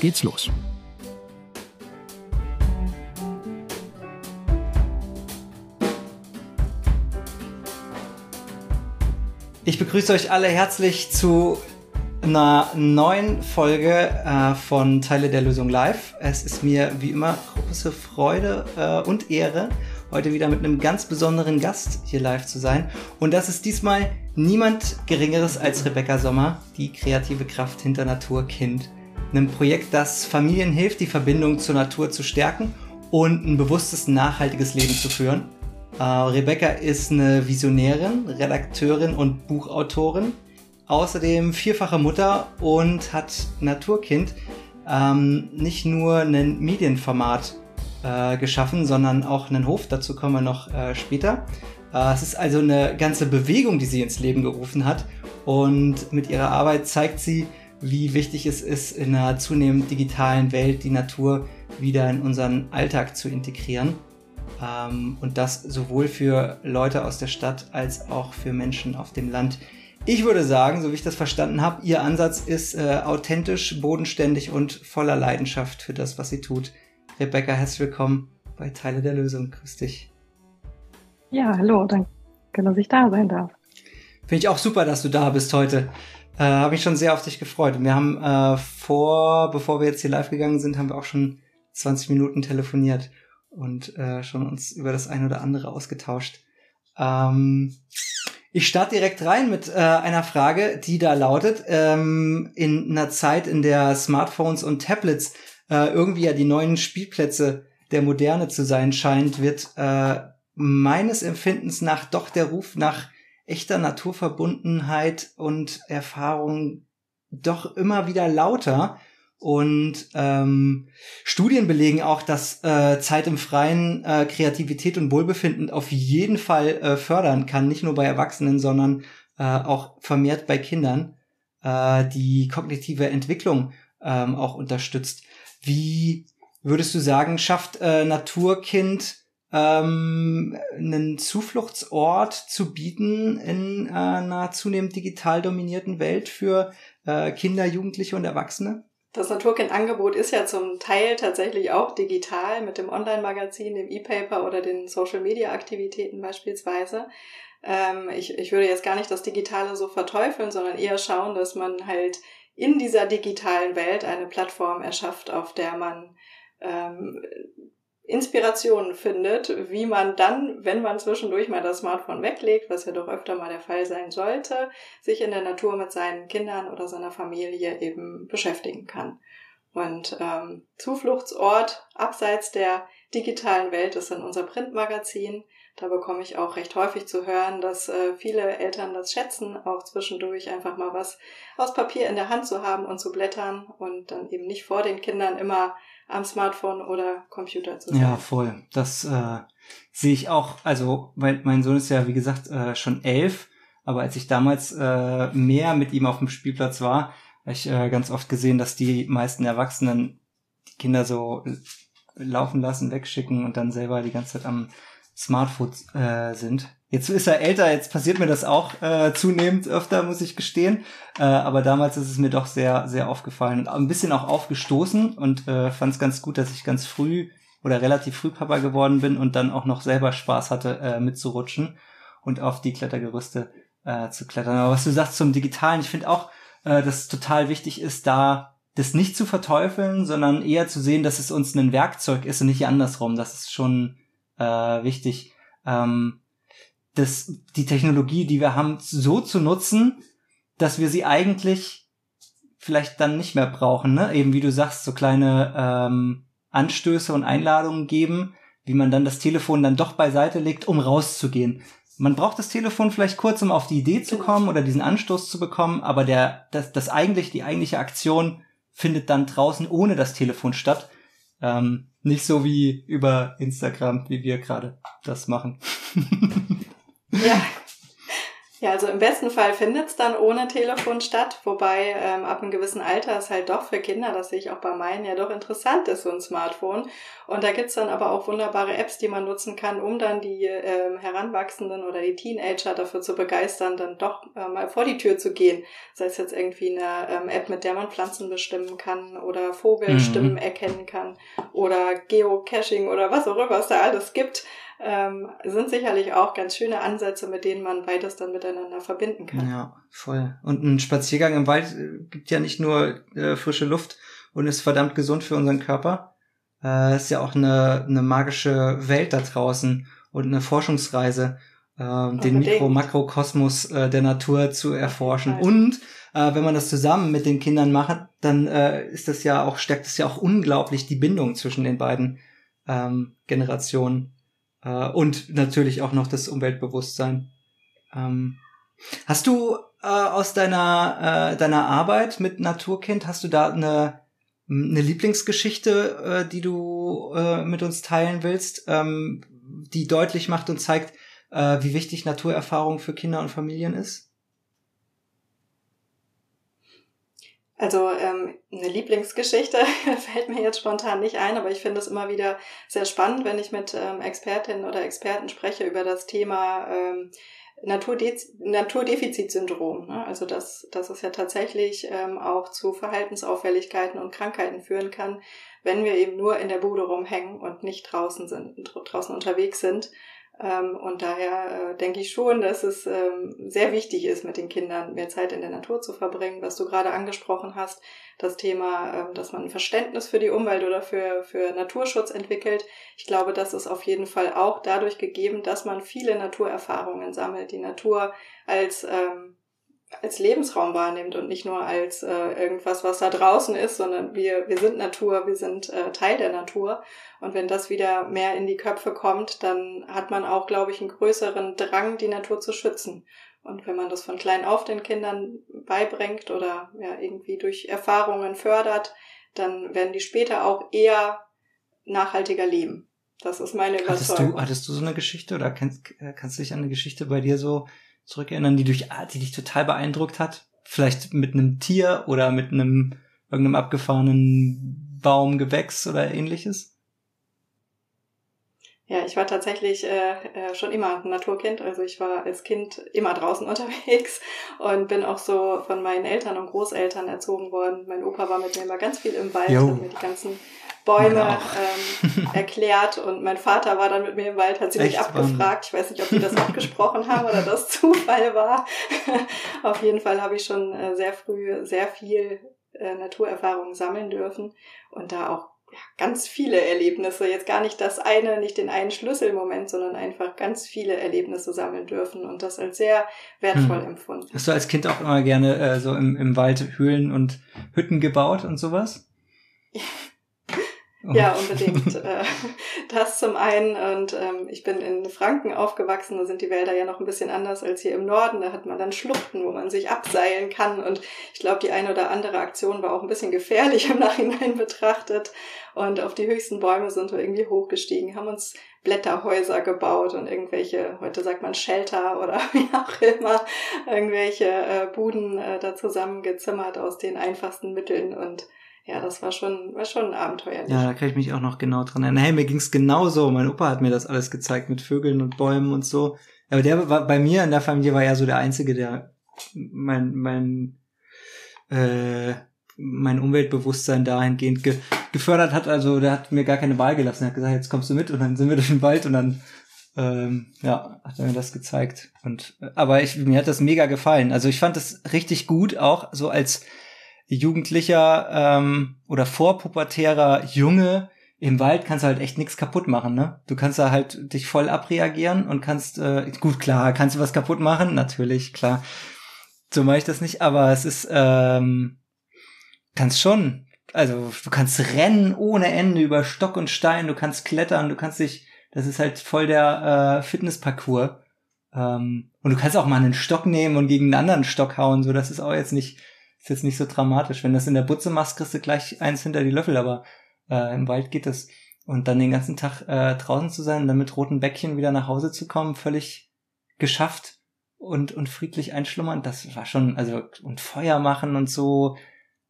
geht's los. Ich begrüße euch alle herzlich zu einer neuen Folge äh, von Teile der Lösung Live. Es ist mir wie immer große Freude äh, und Ehre, heute wieder mit einem ganz besonderen Gast hier live zu sein. Und das ist diesmal niemand Geringeres als Rebecca Sommer, die kreative Kraft hinter Naturkind einem Projekt, das Familien hilft, die Verbindung zur Natur zu stärken und ein bewusstes, nachhaltiges Leben zu führen. Äh, Rebecca ist eine Visionärin, Redakteurin und Buchautorin, außerdem vierfache Mutter und hat Naturkind ähm, nicht nur ein Medienformat äh, geschaffen, sondern auch einen Hof. Dazu kommen wir noch äh, später. Äh, es ist also eine ganze Bewegung, die sie ins Leben gerufen hat. Und mit ihrer Arbeit zeigt sie, wie wichtig es ist, in einer zunehmend digitalen Welt die Natur wieder in unseren Alltag zu integrieren. Ähm, und das sowohl für Leute aus der Stadt als auch für Menschen auf dem Land. Ich würde sagen, so wie ich das verstanden habe, Ihr Ansatz ist äh, authentisch, bodenständig und voller Leidenschaft für das, was sie tut. Rebecca, herzlich willkommen bei Teile der Lösung. Grüß dich. Ja, hallo, danke, dass ich da sein darf. Finde ich auch super, dass du da bist heute. Äh, habe ich schon sehr auf dich gefreut. wir haben äh, vor, bevor wir jetzt hier live gegangen sind, haben wir auch schon 20 Minuten telefoniert und äh, schon uns über das eine oder andere ausgetauscht. Ähm, ich starte direkt rein mit äh, einer Frage, die da lautet, ähm, in einer Zeit, in der Smartphones und Tablets äh, irgendwie ja die neuen Spielplätze der Moderne zu sein scheint, wird äh, meines Empfindens nach doch der Ruf nach echter Naturverbundenheit und Erfahrung doch immer wieder lauter. Und ähm, Studien belegen auch, dass äh, Zeit im Freien äh, Kreativität und Wohlbefinden auf jeden Fall äh, fördern kann, nicht nur bei Erwachsenen, sondern äh, auch vermehrt bei Kindern, äh, die kognitive Entwicklung ähm, auch unterstützt. Wie würdest du sagen, schafft äh, Naturkind ähm, einen Zufluchtsort zu bieten in äh, einer zunehmend digital dominierten Welt für äh, Kinder, Jugendliche und Erwachsene? Das Naturkind-Angebot ist ja zum Teil tatsächlich auch digital mit dem Online-Magazin, dem E-Paper oder den Social-Media-Aktivitäten beispielsweise. Ähm, ich, ich würde jetzt gar nicht das Digitale so verteufeln, sondern eher schauen, dass man halt in dieser digitalen Welt eine Plattform erschafft, auf der man ähm, Inspirationen findet, wie man dann, wenn man zwischendurch mal das Smartphone weglegt, was ja doch öfter mal der Fall sein sollte, sich in der Natur mit seinen Kindern oder seiner Familie eben beschäftigen kann. Und ähm, Zufluchtsort abseits der digitalen Welt ist in unser Printmagazin. Da bekomme ich auch recht häufig zu hören, dass äh, viele Eltern das schätzen, auch zwischendurch einfach mal was aus Papier in der Hand zu haben und zu blättern und dann eben nicht vor den Kindern immer am Smartphone oder Computer zu sein. Ja, voll. Das äh, sehe ich auch. Also mein, mein Sohn ist ja, wie gesagt, äh, schon elf. Aber als ich damals äh, mehr mit ihm auf dem Spielplatz war, habe ich äh, ganz oft gesehen, dass die meisten Erwachsenen die Kinder so laufen lassen, wegschicken und dann selber die ganze Zeit am Smartphone äh, sind. Jetzt ist er älter, jetzt passiert mir das auch äh, zunehmend öfter, muss ich gestehen. Äh, aber damals ist es mir doch sehr, sehr aufgefallen und ein bisschen auch aufgestoßen und äh, fand es ganz gut, dass ich ganz früh oder relativ früh Papa geworden bin und dann auch noch selber Spaß hatte, äh, mitzurutschen und auf die Klettergerüste äh, zu klettern. Aber was du sagst zum Digitalen, ich finde auch, äh, dass es total wichtig ist, da das nicht zu verteufeln, sondern eher zu sehen, dass es uns ein Werkzeug ist und nicht andersrum. Das ist schon äh, wichtig. Ähm, das, die Technologie, die wir haben, so zu nutzen, dass wir sie eigentlich vielleicht dann nicht mehr brauchen, ne? Eben wie du sagst, so kleine ähm, Anstöße und Einladungen geben, wie man dann das Telefon dann doch beiseite legt, um rauszugehen. Man braucht das Telefon vielleicht kurz, um auf die Idee zu kommen oder diesen Anstoß zu bekommen, aber der, das, das eigentlich, die eigentliche Aktion findet dann draußen ohne das Telefon statt. Ähm, nicht so wie über Instagram, wie wir gerade das machen. ja, ja, also im besten Fall findet's dann ohne Telefon statt, wobei ähm, ab einem gewissen Alter ist halt doch für Kinder, das sehe ich auch bei meinen, ja doch interessant ist, so ein Smartphone. Und da gibt's dann aber auch wunderbare Apps, die man nutzen kann, um dann die ähm, Heranwachsenden oder die Teenager dafür zu begeistern, dann doch äh, mal vor die Tür zu gehen. Sei es jetzt irgendwie eine ähm, App, mit der man Pflanzen bestimmen kann oder Vogelstimmen mhm. erkennen kann oder Geocaching oder was auch immer es da alles gibt ähm, sind sicherlich auch ganz schöne Ansätze, mit denen man beides dann miteinander verbinden kann. Ja, voll. Und ein Spaziergang im Wald äh, gibt ja nicht nur äh, frische Luft und ist verdammt gesund für unseren Körper. Äh, ist ja auch eine, eine magische Welt da draußen und eine Forschungsreise, äh, den Mikro-Makrokosmos äh, der Natur zu erforschen. Und äh, wenn man das zusammen mit den Kindern macht, dann äh, ist das ja auch, stärkt es ja auch unglaublich die Bindung zwischen den beiden ähm, Generationen. Äh, und natürlich auch noch das Umweltbewusstsein. Ähm, hast du äh, aus deiner, äh, deiner Arbeit mit Naturkind, hast du da eine, eine Lieblingsgeschichte, äh, die du äh, mit uns teilen willst, ähm, die deutlich macht und zeigt, äh, wie wichtig Naturerfahrung für Kinder und Familien ist? Also ähm, eine Lieblingsgeschichte fällt mir jetzt spontan nicht ein, aber ich finde es immer wieder sehr spannend, wenn ich mit ähm, Expertinnen oder Experten spreche über das Thema ähm, Naturde Naturdefizitsyndrom. Ne? Also dass, dass es ja tatsächlich ähm, auch zu Verhaltensauffälligkeiten und Krankheiten führen kann, wenn wir eben nur in der Bude rumhängen und nicht draußen sind, draußen unterwegs sind. Ähm, und daher äh, denke ich schon, dass es ähm, sehr wichtig ist, mit den Kindern mehr Zeit in der Natur zu verbringen, was du gerade angesprochen hast, das Thema, ähm, dass man ein Verständnis für die Umwelt oder für, für Naturschutz entwickelt. Ich glaube, das ist auf jeden Fall auch dadurch gegeben, dass man viele Naturerfahrungen sammelt, die Natur als ähm, als Lebensraum wahrnimmt und nicht nur als äh, irgendwas, was da draußen ist, sondern wir, wir sind Natur, wir sind äh, Teil der Natur. Und wenn das wieder mehr in die Köpfe kommt, dann hat man auch, glaube ich, einen größeren Drang, die Natur zu schützen. Und wenn man das von klein auf den Kindern beibringt oder ja, irgendwie durch Erfahrungen fördert, dann werden die später auch eher nachhaltiger leben. Das ist meine Überzeugung. Hattest du, hattest du so eine Geschichte oder kannst, kannst du dich an eine Geschichte bei dir so zurückerinnern, die, durch, die dich total beeindruckt hat? Vielleicht mit einem Tier oder mit einem irgendeinem abgefahrenen Baum, Gewächs oder ähnliches? Ja, ich war tatsächlich äh, äh, schon immer ein Naturkind. Also ich war als Kind immer draußen unterwegs und bin auch so von meinen Eltern und Großeltern erzogen worden. Mein Opa war mit mir immer ganz viel im Wald, und mir die ganzen Bäume ähm, erklärt und mein Vater war dann mit mir im Wald, hat sie mich abgefragt. Ich weiß nicht, ob die das abgesprochen haben oder das Zufall war. Auf jeden Fall habe ich schon äh, sehr früh sehr viel äh, Naturerfahrung sammeln dürfen und da auch ja, ganz viele Erlebnisse, jetzt gar nicht das eine, nicht den einen Schlüsselmoment, sondern einfach ganz viele Erlebnisse sammeln dürfen und das als sehr wertvoll hm. empfunden. Hast du als Kind auch immer gerne äh, so im, im Wald Höhlen und Hütten gebaut und sowas? Ja, unbedingt. Äh, das zum einen. Und ähm, ich bin in Franken aufgewachsen, da sind die Wälder ja noch ein bisschen anders als hier im Norden. Da hat man dann Schluchten, wo man sich abseilen kann. Und ich glaube, die eine oder andere Aktion war auch ein bisschen gefährlich im Nachhinein betrachtet. Und auf die höchsten Bäume sind wir irgendwie hochgestiegen, haben uns Blätterhäuser gebaut und irgendwelche, heute sagt man Shelter oder wie auch immer, irgendwelche äh, Buden äh, da zusammengezimmert aus den einfachsten Mitteln und ja, das war schon, war schon abenteuerlich. Ja, da kann ich mich auch noch genau dran erinnern. Hey, mir ging's genauso. Mein Opa hat mir das alles gezeigt mit Vögeln und Bäumen und so. Aber der war bei mir in der Familie war ja so der Einzige, der mein, mein, äh, mein Umweltbewusstsein dahingehend ge gefördert hat. Also der hat mir gar keine Wahl gelassen. Er hat gesagt, jetzt kommst du mit und dann sind wir durch den Wald und dann ähm, ja, hat er mir das gezeigt. Und aber ich, mir hat das mega gefallen. Also ich fand das richtig gut, auch so als Jugendlicher ähm, oder vorpubertärer Junge im Wald kannst du halt echt nichts kaputt machen, ne? Du kannst da halt dich voll abreagieren und kannst, äh, gut, klar, kannst du was kaputt machen, natürlich, klar. So mache ich das nicht, aber es ist, ähm, kannst schon, also du kannst rennen ohne Ende über Stock und Stein, du kannst klettern, du kannst dich, das ist halt voll der äh, Fitnessparcours. Ähm, und du kannst auch mal einen Stock nehmen und gegen einen anderen Stock hauen, so das ist auch jetzt nicht ist jetzt nicht so dramatisch. Wenn das in der Butze machst, kriegst du gleich eins hinter die Löffel, aber äh, im Wald geht das. Und dann den ganzen Tag äh, draußen zu sein und dann mit roten Bäckchen wieder nach Hause zu kommen, völlig geschafft und, und friedlich einschlummern, das war schon, also, und Feuer machen und so,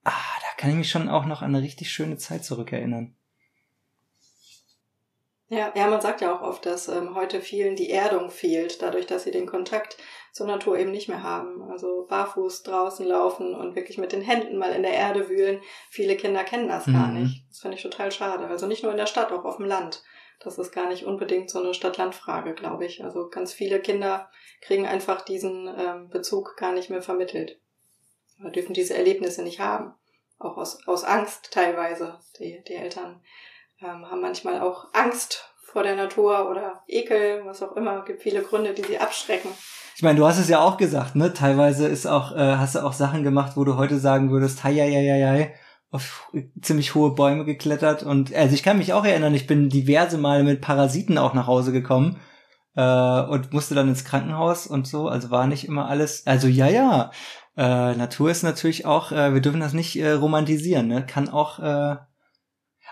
ah, da kann ich mich schon auch noch an eine richtig schöne Zeit zurückerinnern. Ja, ja, man sagt ja auch oft, dass ähm, heute vielen die Erdung fehlt, dadurch, dass sie den Kontakt zur Natur eben nicht mehr haben. Also barfuß draußen laufen und wirklich mit den Händen mal in der Erde wühlen. Viele Kinder kennen das mhm. gar nicht. Das finde ich total schade. Also nicht nur in der Stadt, auch auf dem Land. Das ist gar nicht unbedingt so eine Stadt-Land-Frage, glaube ich. Also ganz viele Kinder kriegen einfach diesen ähm, Bezug gar nicht mehr vermittelt. Oder dürfen diese Erlebnisse nicht haben. Auch aus, aus Angst teilweise. Die, die Eltern ähm, haben manchmal auch Angst vor der Natur oder Ekel, was auch immer. Es gibt viele Gründe, die sie abschrecken. Ich meine, du hast es ja auch gesagt, ne? Teilweise ist auch, äh, hast du auch Sachen gemacht, wo du heute sagen würdest, hei, hei, hei, hei, auf ziemlich hohe Bäume geklettert und also ich kann mich auch erinnern, ich bin diverse Male mit Parasiten auch nach Hause gekommen äh, und musste dann ins Krankenhaus und so, also war nicht immer alles, also ja, ja, äh, Natur ist natürlich auch, äh, wir dürfen das nicht äh, romantisieren, ne? kann auch äh,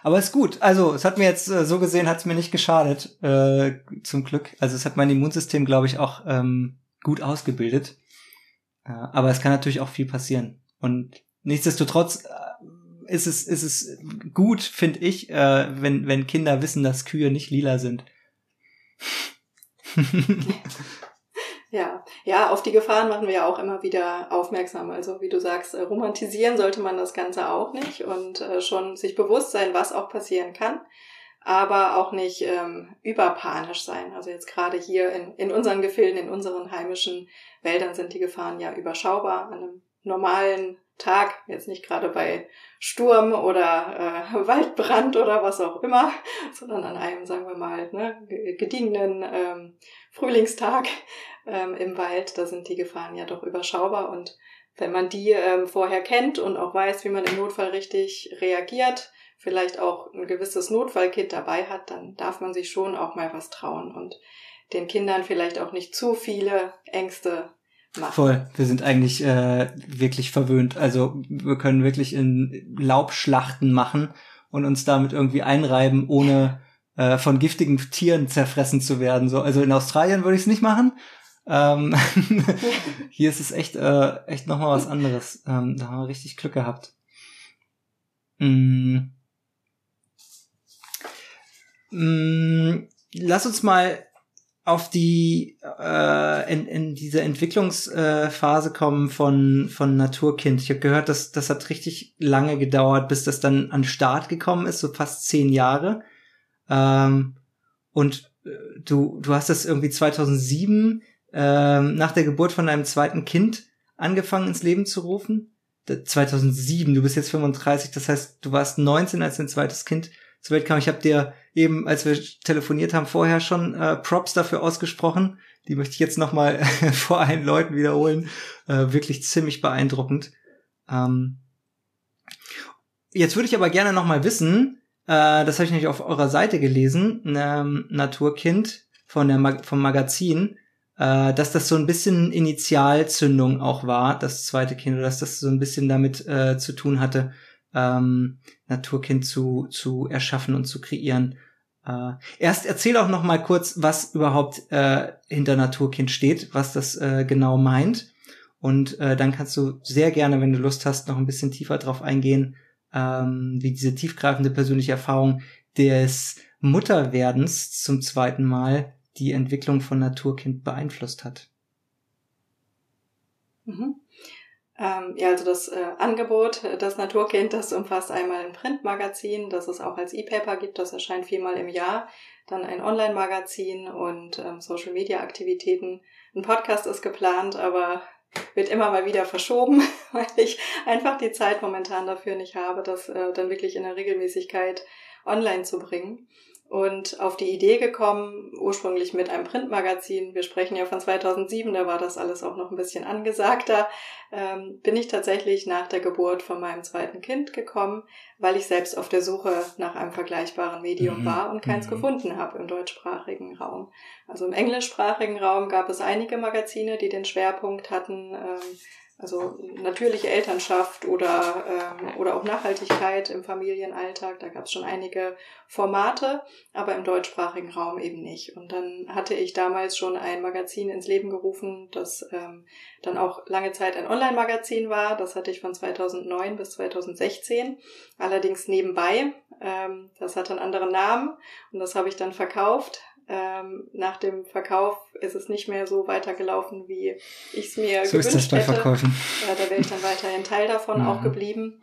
aber ist gut. Also, es hat mir jetzt äh, so gesehen, hat es mir nicht geschadet, äh, zum Glück. Also, es hat mein Immunsystem, glaube ich, auch ähm, gut ausgebildet. Äh, aber es kann natürlich auch viel passieren. Und nichtsdestotrotz äh, ist es, ist es gut, finde ich, äh, wenn, wenn Kinder wissen, dass Kühe nicht lila sind. Ja, auf die Gefahren machen wir ja auch immer wieder aufmerksam. Also wie du sagst, äh, romantisieren sollte man das Ganze auch nicht und äh, schon sich bewusst sein, was auch passieren kann, aber auch nicht ähm, überpanisch sein. Also jetzt gerade hier in, in unseren Gefilden, in unseren heimischen Wäldern sind die Gefahren ja überschaubar. An einem normalen Tag, jetzt nicht gerade bei Sturm oder äh, Waldbrand oder was auch immer, sondern an einem, sagen wir mal, ne, gediegenen ähm, Frühlingstag ähm, im Wald, da sind die Gefahren ja doch überschaubar und wenn man die ähm, vorher kennt und auch weiß, wie man im Notfall richtig reagiert, vielleicht auch ein gewisses Notfallkit dabei hat, dann darf man sich schon auch mal was trauen und den Kindern vielleicht auch nicht zu viele Ängste machen. Voll, wir sind eigentlich äh, wirklich verwöhnt. Also wir können wirklich in Laubschlachten machen und uns damit irgendwie einreiben, ohne äh, von giftigen Tieren zerfressen zu werden. So, also in Australien würde ich es nicht machen. Ähm, hier ist es echt, äh, echt nochmal was anderes. Ähm, da haben wir richtig Glück gehabt. Mm. Mm, lass uns mal auf die äh, in, in diese Entwicklungsphase kommen von von Naturkind. Ich habe gehört, dass das hat richtig lange gedauert, bis das dann an Start gekommen ist, so fast zehn Jahre. Ähm, und äh, du du hast das irgendwie 2007 ähm, nach der Geburt von deinem zweiten Kind angefangen ins Leben zu rufen. 2007, du bist jetzt 35, das heißt, du warst 19, als dein zweites Kind zur Welt kam. Ich habe dir eben, als wir telefoniert haben, vorher schon äh, Props dafür ausgesprochen. Die möchte ich jetzt noch mal vor allen Leuten wiederholen. Äh, wirklich ziemlich beeindruckend. Ähm jetzt würde ich aber gerne noch mal wissen, äh, das habe ich nämlich auf eurer Seite gelesen, ähm, Naturkind von der Mag vom Magazin, äh, dass das so ein bisschen Initialzündung auch war, das zweite Kind, oder dass das so ein bisschen damit äh, zu tun hatte, ähm, Naturkind zu, zu erschaffen und zu kreieren. Äh, erst erzähl auch noch mal kurz, was überhaupt äh, hinter Naturkind steht, was das äh, genau meint. Und äh, dann kannst du sehr gerne, wenn du Lust hast, noch ein bisschen tiefer drauf eingehen, ähm, wie diese tiefgreifende persönliche Erfahrung des Mutterwerdens zum zweiten Mal die Entwicklung von Naturkind beeinflusst hat. Mhm. Ähm, ja, also das äh, Angebot, das Naturkind, das umfasst einmal ein Printmagazin, das es auch als E-Paper gibt, das erscheint viermal im Jahr, dann ein Online-Magazin und ähm, Social-Media-Aktivitäten. Ein Podcast ist geplant, aber wird immer mal wieder verschoben, weil ich einfach die Zeit momentan dafür nicht habe, das äh, dann wirklich in der Regelmäßigkeit online zu bringen und auf die Idee gekommen, ursprünglich mit einem Printmagazin, wir sprechen ja von 2007, da war das alles auch noch ein bisschen angesagter, ähm, bin ich tatsächlich nach der Geburt von meinem zweiten Kind gekommen, weil ich selbst auf der Suche nach einem vergleichbaren Medium mhm. war und keins mhm. gefunden habe im deutschsprachigen Raum. Also im englischsprachigen Raum gab es einige Magazine, die den Schwerpunkt hatten, ähm, also natürliche Elternschaft oder, ähm, oder auch Nachhaltigkeit im Familienalltag. Da gab es schon einige Formate, aber im deutschsprachigen Raum eben nicht. Und dann hatte ich damals schon ein Magazin ins Leben gerufen, das ähm, dann auch lange Zeit ein Online-Magazin war. Das hatte ich von 2009 bis 2016, allerdings nebenbei. Ähm, das hat einen anderen Namen und das habe ich dann verkauft ähm, nach dem Verkauf ist es nicht mehr so weitergelaufen, wie ich es mir so gewünscht ist das bei hätte. Verkäufen. Ja, da wäre ich dann weiterhin Teil davon mhm. auch geblieben.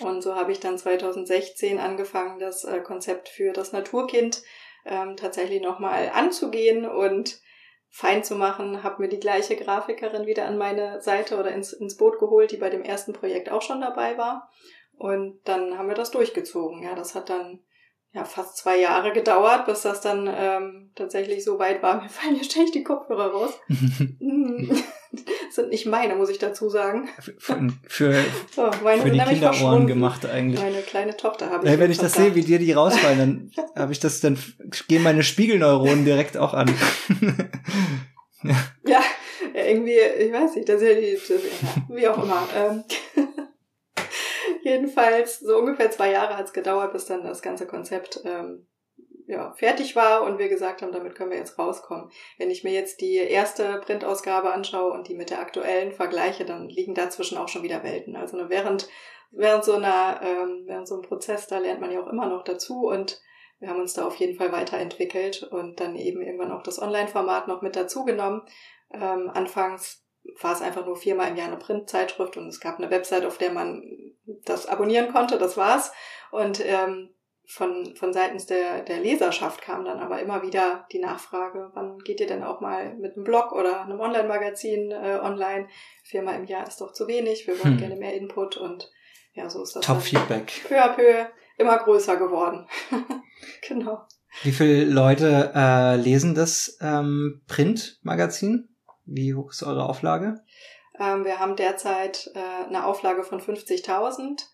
Und so habe ich dann 2016 angefangen, das äh, Konzept für das Naturkind ähm, tatsächlich nochmal anzugehen und fein zu machen, habe mir die gleiche Grafikerin wieder an meine Seite oder ins, ins Boot geholt, die bei dem ersten Projekt auch schon dabei war. Und dann haben wir das durchgezogen. Ja, das hat dann ja, fast zwei Jahre gedauert, bis das dann ähm, tatsächlich so weit war. Mir fallen hier ständig die Kopfhörer raus. sind nicht meine, muss ich dazu sagen. Für, für, so, für die Kinderohren gemacht eigentlich. Meine kleine Tochter habe ich. Ja, wenn ich das sehe, wie dir die rausfallen, dann habe ich das, dann gehen meine Spiegelneuronen direkt auch an. ja. ja, irgendwie, ich weiß nicht, das ist ja die, das, ja, wie auch immer. Ähm, Jedenfalls, so ungefähr zwei Jahre hat es gedauert, bis dann das ganze Konzept ähm, ja, fertig war und wir gesagt haben, damit können wir jetzt rauskommen. Wenn ich mir jetzt die erste Printausgabe anschaue und die mit der aktuellen vergleiche, dann liegen dazwischen auch schon wieder Welten. Also ne, während, während so einer, ähm, während so einem Prozess, da lernt man ja auch immer noch dazu und wir haben uns da auf jeden Fall weiterentwickelt und dann eben irgendwann auch das Online-Format noch mit dazu genommen. Ähm, anfangs war es einfach nur viermal im Jahr eine Printzeitschrift und es gab eine Website, auf der man das abonnieren konnte, das war's. Und ähm, von, von seitens der, der Leserschaft kam dann aber immer wieder die Nachfrage, wann geht ihr denn auch mal mit einem Blog oder einem Online-Magazin äh, online? Viermal im Jahr ist doch zu wenig, wir wollen hm. gerne mehr Input und ja, so ist das. Top Feedback. Peu à peu immer größer geworden. genau. Wie viele Leute äh, lesen das ähm, Print-Magazin? Wie hoch ist eure Auflage? Ähm, wir haben derzeit äh, eine Auflage von 50.000.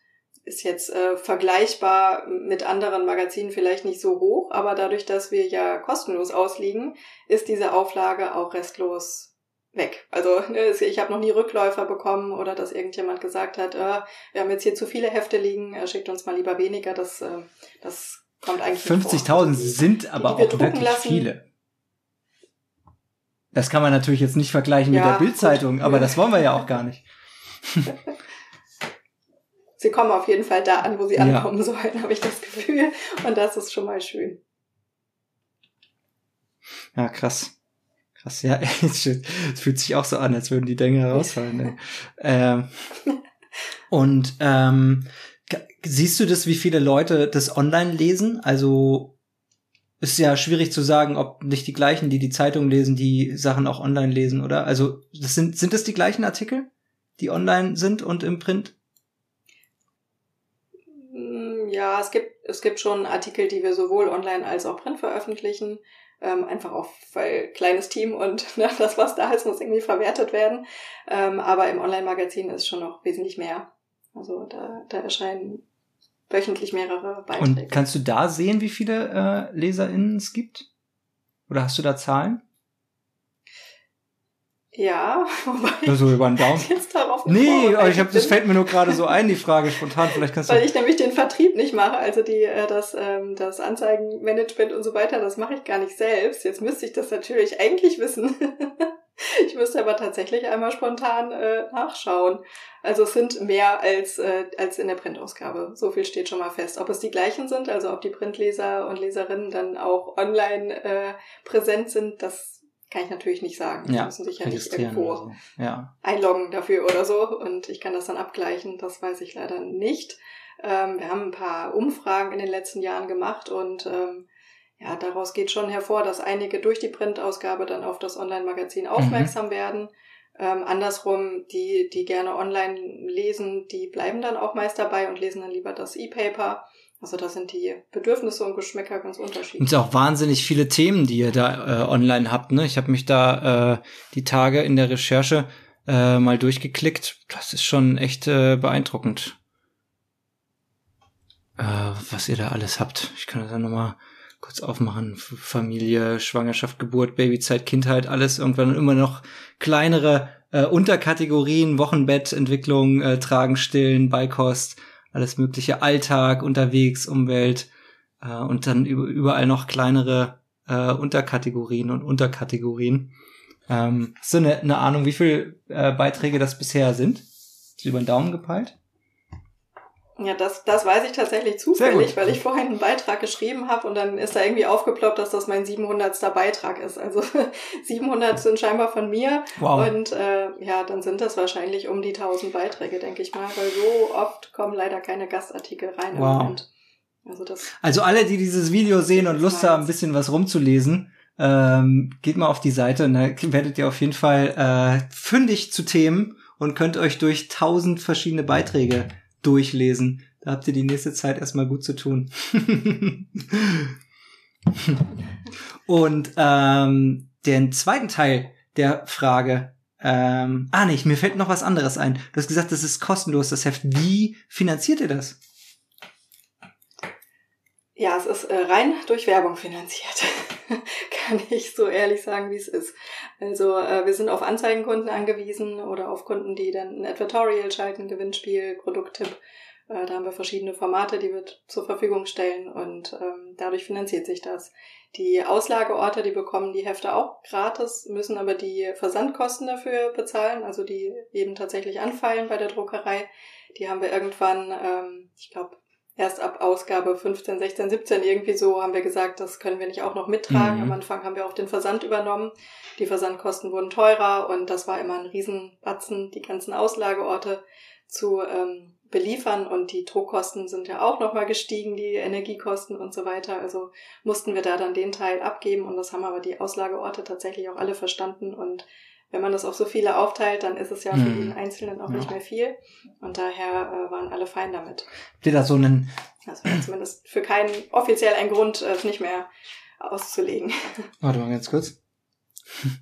Ist jetzt äh, vergleichbar mit anderen Magazinen vielleicht nicht so hoch, aber dadurch, dass wir ja kostenlos ausliegen, ist diese Auflage auch restlos weg. Also ne, ich habe noch nie Rückläufer bekommen oder dass irgendjemand gesagt hat, äh, wir haben jetzt hier zu viele Hefte liegen, äh, schickt uns mal lieber weniger. Das, äh, das kommt eigentlich 50.000 sind aber die, die auch wirklich lassen, viele. Das kann man natürlich jetzt nicht vergleichen ja, mit der Bildzeitung, aber das wollen wir ja auch gar nicht. sie kommen auf jeden Fall da an, wo sie ja. ankommen sollen, habe ich das Gefühl. Und das ist schon mal schön. Ja, krass. Krass, ja, es fühlt sich auch so an, als würden die Dinge rausfallen. ähm, und ähm, siehst du das, wie viele Leute das online lesen? Also ist ja schwierig zu sagen, ob nicht die gleichen, die die Zeitung lesen, die Sachen auch online lesen, oder? Also das sind sind das die gleichen Artikel, die online sind und im Print? Mm, ja, es gibt es gibt schon Artikel, die wir sowohl online als auch print veröffentlichen. Ähm, einfach auch, weil kleines Team und ne, das, was da ist, muss irgendwie verwertet werden. Ähm, aber im Online-Magazin ist schon noch wesentlich mehr. Also da, da erscheinen wöchentlich mehrere Beiträge. Und kannst du da sehen, wie viele äh, LeserInnen es gibt? Oder hast du da Zahlen? Ja, wobei also über den Daumen. jetzt darauf Nee, aber ich habe das fällt mir nur gerade so ein, die Frage spontan. Vielleicht kannst du Weil ich nämlich den Vertrieb nicht mache, also die äh, das ähm, das Anzeigenmanagement und so weiter, das mache ich gar nicht selbst. Jetzt müsste ich das natürlich eigentlich wissen. Ich müsste aber tatsächlich einmal spontan äh, nachschauen. Also es sind mehr als, äh, als in der Printausgabe. So viel steht schon mal fest. Ob es die gleichen sind, also ob die Printleser und Leserinnen dann auch online äh, präsent sind, das kann ich natürlich nicht sagen. Ja, Die müssen sich ja nicht irgendwo so. ja. einloggen dafür oder so. Und ich kann das dann abgleichen. Das weiß ich leider nicht. Ähm, wir haben ein paar Umfragen in den letzten Jahren gemacht und ähm, ja, daraus geht schon hervor, dass einige durch die Printausgabe dann auf das Online-Magazin mhm. aufmerksam mhm. werden. Ähm, andersrum, die, die gerne online lesen, die bleiben dann auch meist dabei und lesen dann lieber das E-Paper. Also da sind die Bedürfnisse und Geschmäcker ganz unterschiedlich. Und auch wahnsinnig viele Themen, die ihr da äh, online habt. Ne? Ich habe mich da äh, die Tage in der Recherche äh, mal durchgeklickt. Das ist schon echt äh, beeindruckend, äh, was ihr da alles habt. Ich kann das dann nochmal kurz aufmachen, Familie, Schwangerschaft, Geburt, Babyzeit, Kindheit, alles irgendwann immer noch kleinere äh, Unterkategorien, Wochenbettentwicklung, äh, Tragen, Stillen, Beikost, alles mögliche, Alltag, unterwegs, Umwelt äh, und dann überall noch kleinere äh, Unterkategorien und Unterkategorien. Ähm, hast du eine, eine Ahnung, wie viele äh, Beiträge das bisher sind? Ist über den Daumen gepeilt? Ja, das, das weiß ich tatsächlich zufällig, weil ich vorhin einen Beitrag geschrieben habe und dann ist da irgendwie aufgeploppt, dass das mein 700. Beitrag ist. Also 700 sind scheinbar von mir wow. und äh, ja, dann sind das wahrscheinlich um die 1000 Beiträge, denke ich mal, weil so oft kommen leider keine Gastartikel rein wow. im Moment. Also, das also alle, die dieses Video sehen und Lust haben, ein bisschen was rumzulesen, ähm, geht mal auf die Seite und da werdet ihr auf jeden Fall äh, fündig zu Themen und könnt euch durch tausend verschiedene Beiträge durchlesen. Da habt ihr die nächste Zeit erstmal gut zu tun. und ähm, den zweiten Teil der Frage, ähm, ah nicht, mir fällt noch was anderes ein. Du hast gesagt, das ist kostenlos, das Heft. Wie finanziert ihr das? Ja, es ist äh, rein durch Werbung finanziert. Kann ich so ehrlich sagen, wie es ist. Also äh, wir sind auf Anzeigenkunden angewiesen oder auf Kunden, die dann ein Advertorial schalten, Gewinnspiel, Produkttipp. Äh, da haben wir verschiedene Formate, die wir zur Verfügung stellen und ähm, dadurch finanziert sich das. Die Auslageorte, die bekommen die Hefte auch gratis, müssen aber die Versandkosten dafür bezahlen, also die eben tatsächlich anfallen bei der Druckerei. Die haben wir irgendwann, ähm, ich glaube, erst ab Ausgabe 15, 16, 17 irgendwie so haben wir gesagt, das können wir nicht auch noch mittragen. Mhm. Am Anfang haben wir auch den Versand übernommen. Die Versandkosten wurden teurer und das war immer ein Riesenbatzen, die ganzen Auslageorte zu ähm, beliefern und die Druckkosten sind ja auch nochmal gestiegen, die Energiekosten und so weiter. Also mussten wir da dann den Teil abgeben und das haben aber die Auslageorte tatsächlich auch alle verstanden und wenn man das auf so viele aufteilt, dann ist es ja für mhm. jeden Einzelnen auch ja. nicht mehr viel. Und daher äh, waren alle fein damit. Habt ihr da so einen... Also zumindest für keinen offiziell ein Grund, äh, nicht mehr auszulegen. Warte mal ganz kurz.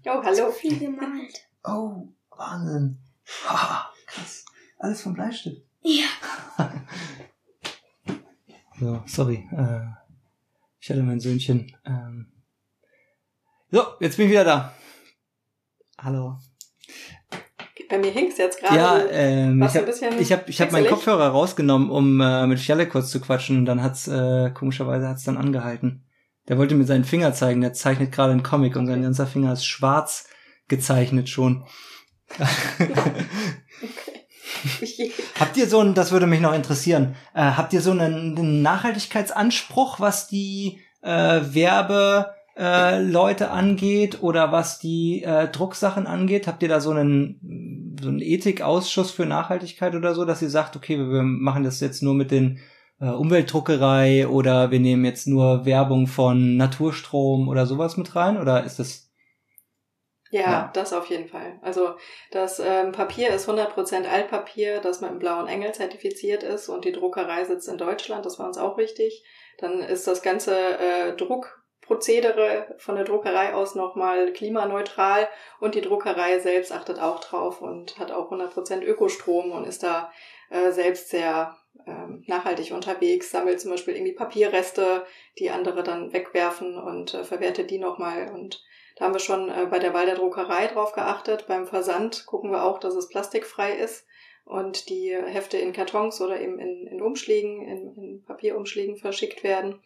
Oh, hallo. Viel gemalt. Oh, Wahnsinn. Ha, krass. Alles vom Bleistift. Ja. so, sorry. Äh, ich hatte mein Söhnchen. Ähm. So, jetzt bin ich wieder da. Hallo. Bei mir hinkt jetzt gerade. Ja, ähm, ich habe ich hab, ich hab meinen Kopfhörer rausgenommen, um äh, mit Fialle kurz zu quatschen und dann hat's äh, komischerweise hat's dann angehalten. Der wollte mir seinen Finger zeigen, der zeichnet gerade einen Comic und sein ganzer Finger ist schwarz gezeichnet schon. okay. habt ihr so ein, das würde mich noch interessieren, äh, habt ihr so einen, einen Nachhaltigkeitsanspruch, was die äh, Werbe äh, Leute angeht oder was die äh, Drucksachen angeht? Habt ihr da so einen, so einen Ethikausschuss für Nachhaltigkeit oder so, dass ihr sagt, okay, wir machen das jetzt nur mit den äh, Umweltdruckerei oder wir nehmen jetzt nur Werbung von Naturstrom oder sowas mit rein? Oder ist das ja, ja, das auf jeden Fall. Also das ähm, Papier ist 100% Altpapier, das mit dem blauen Engel zertifiziert ist und die Druckerei sitzt in Deutschland, das war uns auch wichtig. Dann ist das ganze äh, Druck Prozedere von der Druckerei aus nochmal klimaneutral und die Druckerei selbst achtet auch drauf und hat auch 100% Ökostrom und ist da äh, selbst sehr ähm, nachhaltig unterwegs, sammelt zum Beispiel irgendwie Papierreste, die andere dann wegwerfen und äh, verwertet die nochmal und da haben wir schon äh, bei der Wahl der Druckerei drauf geachtet. Beim Versand gucken wir auch, dass es plastikfrei ist und die Hefte in Kartons oder eben in, in Umschlägen, in, in Papierumschlägen verschickt werden.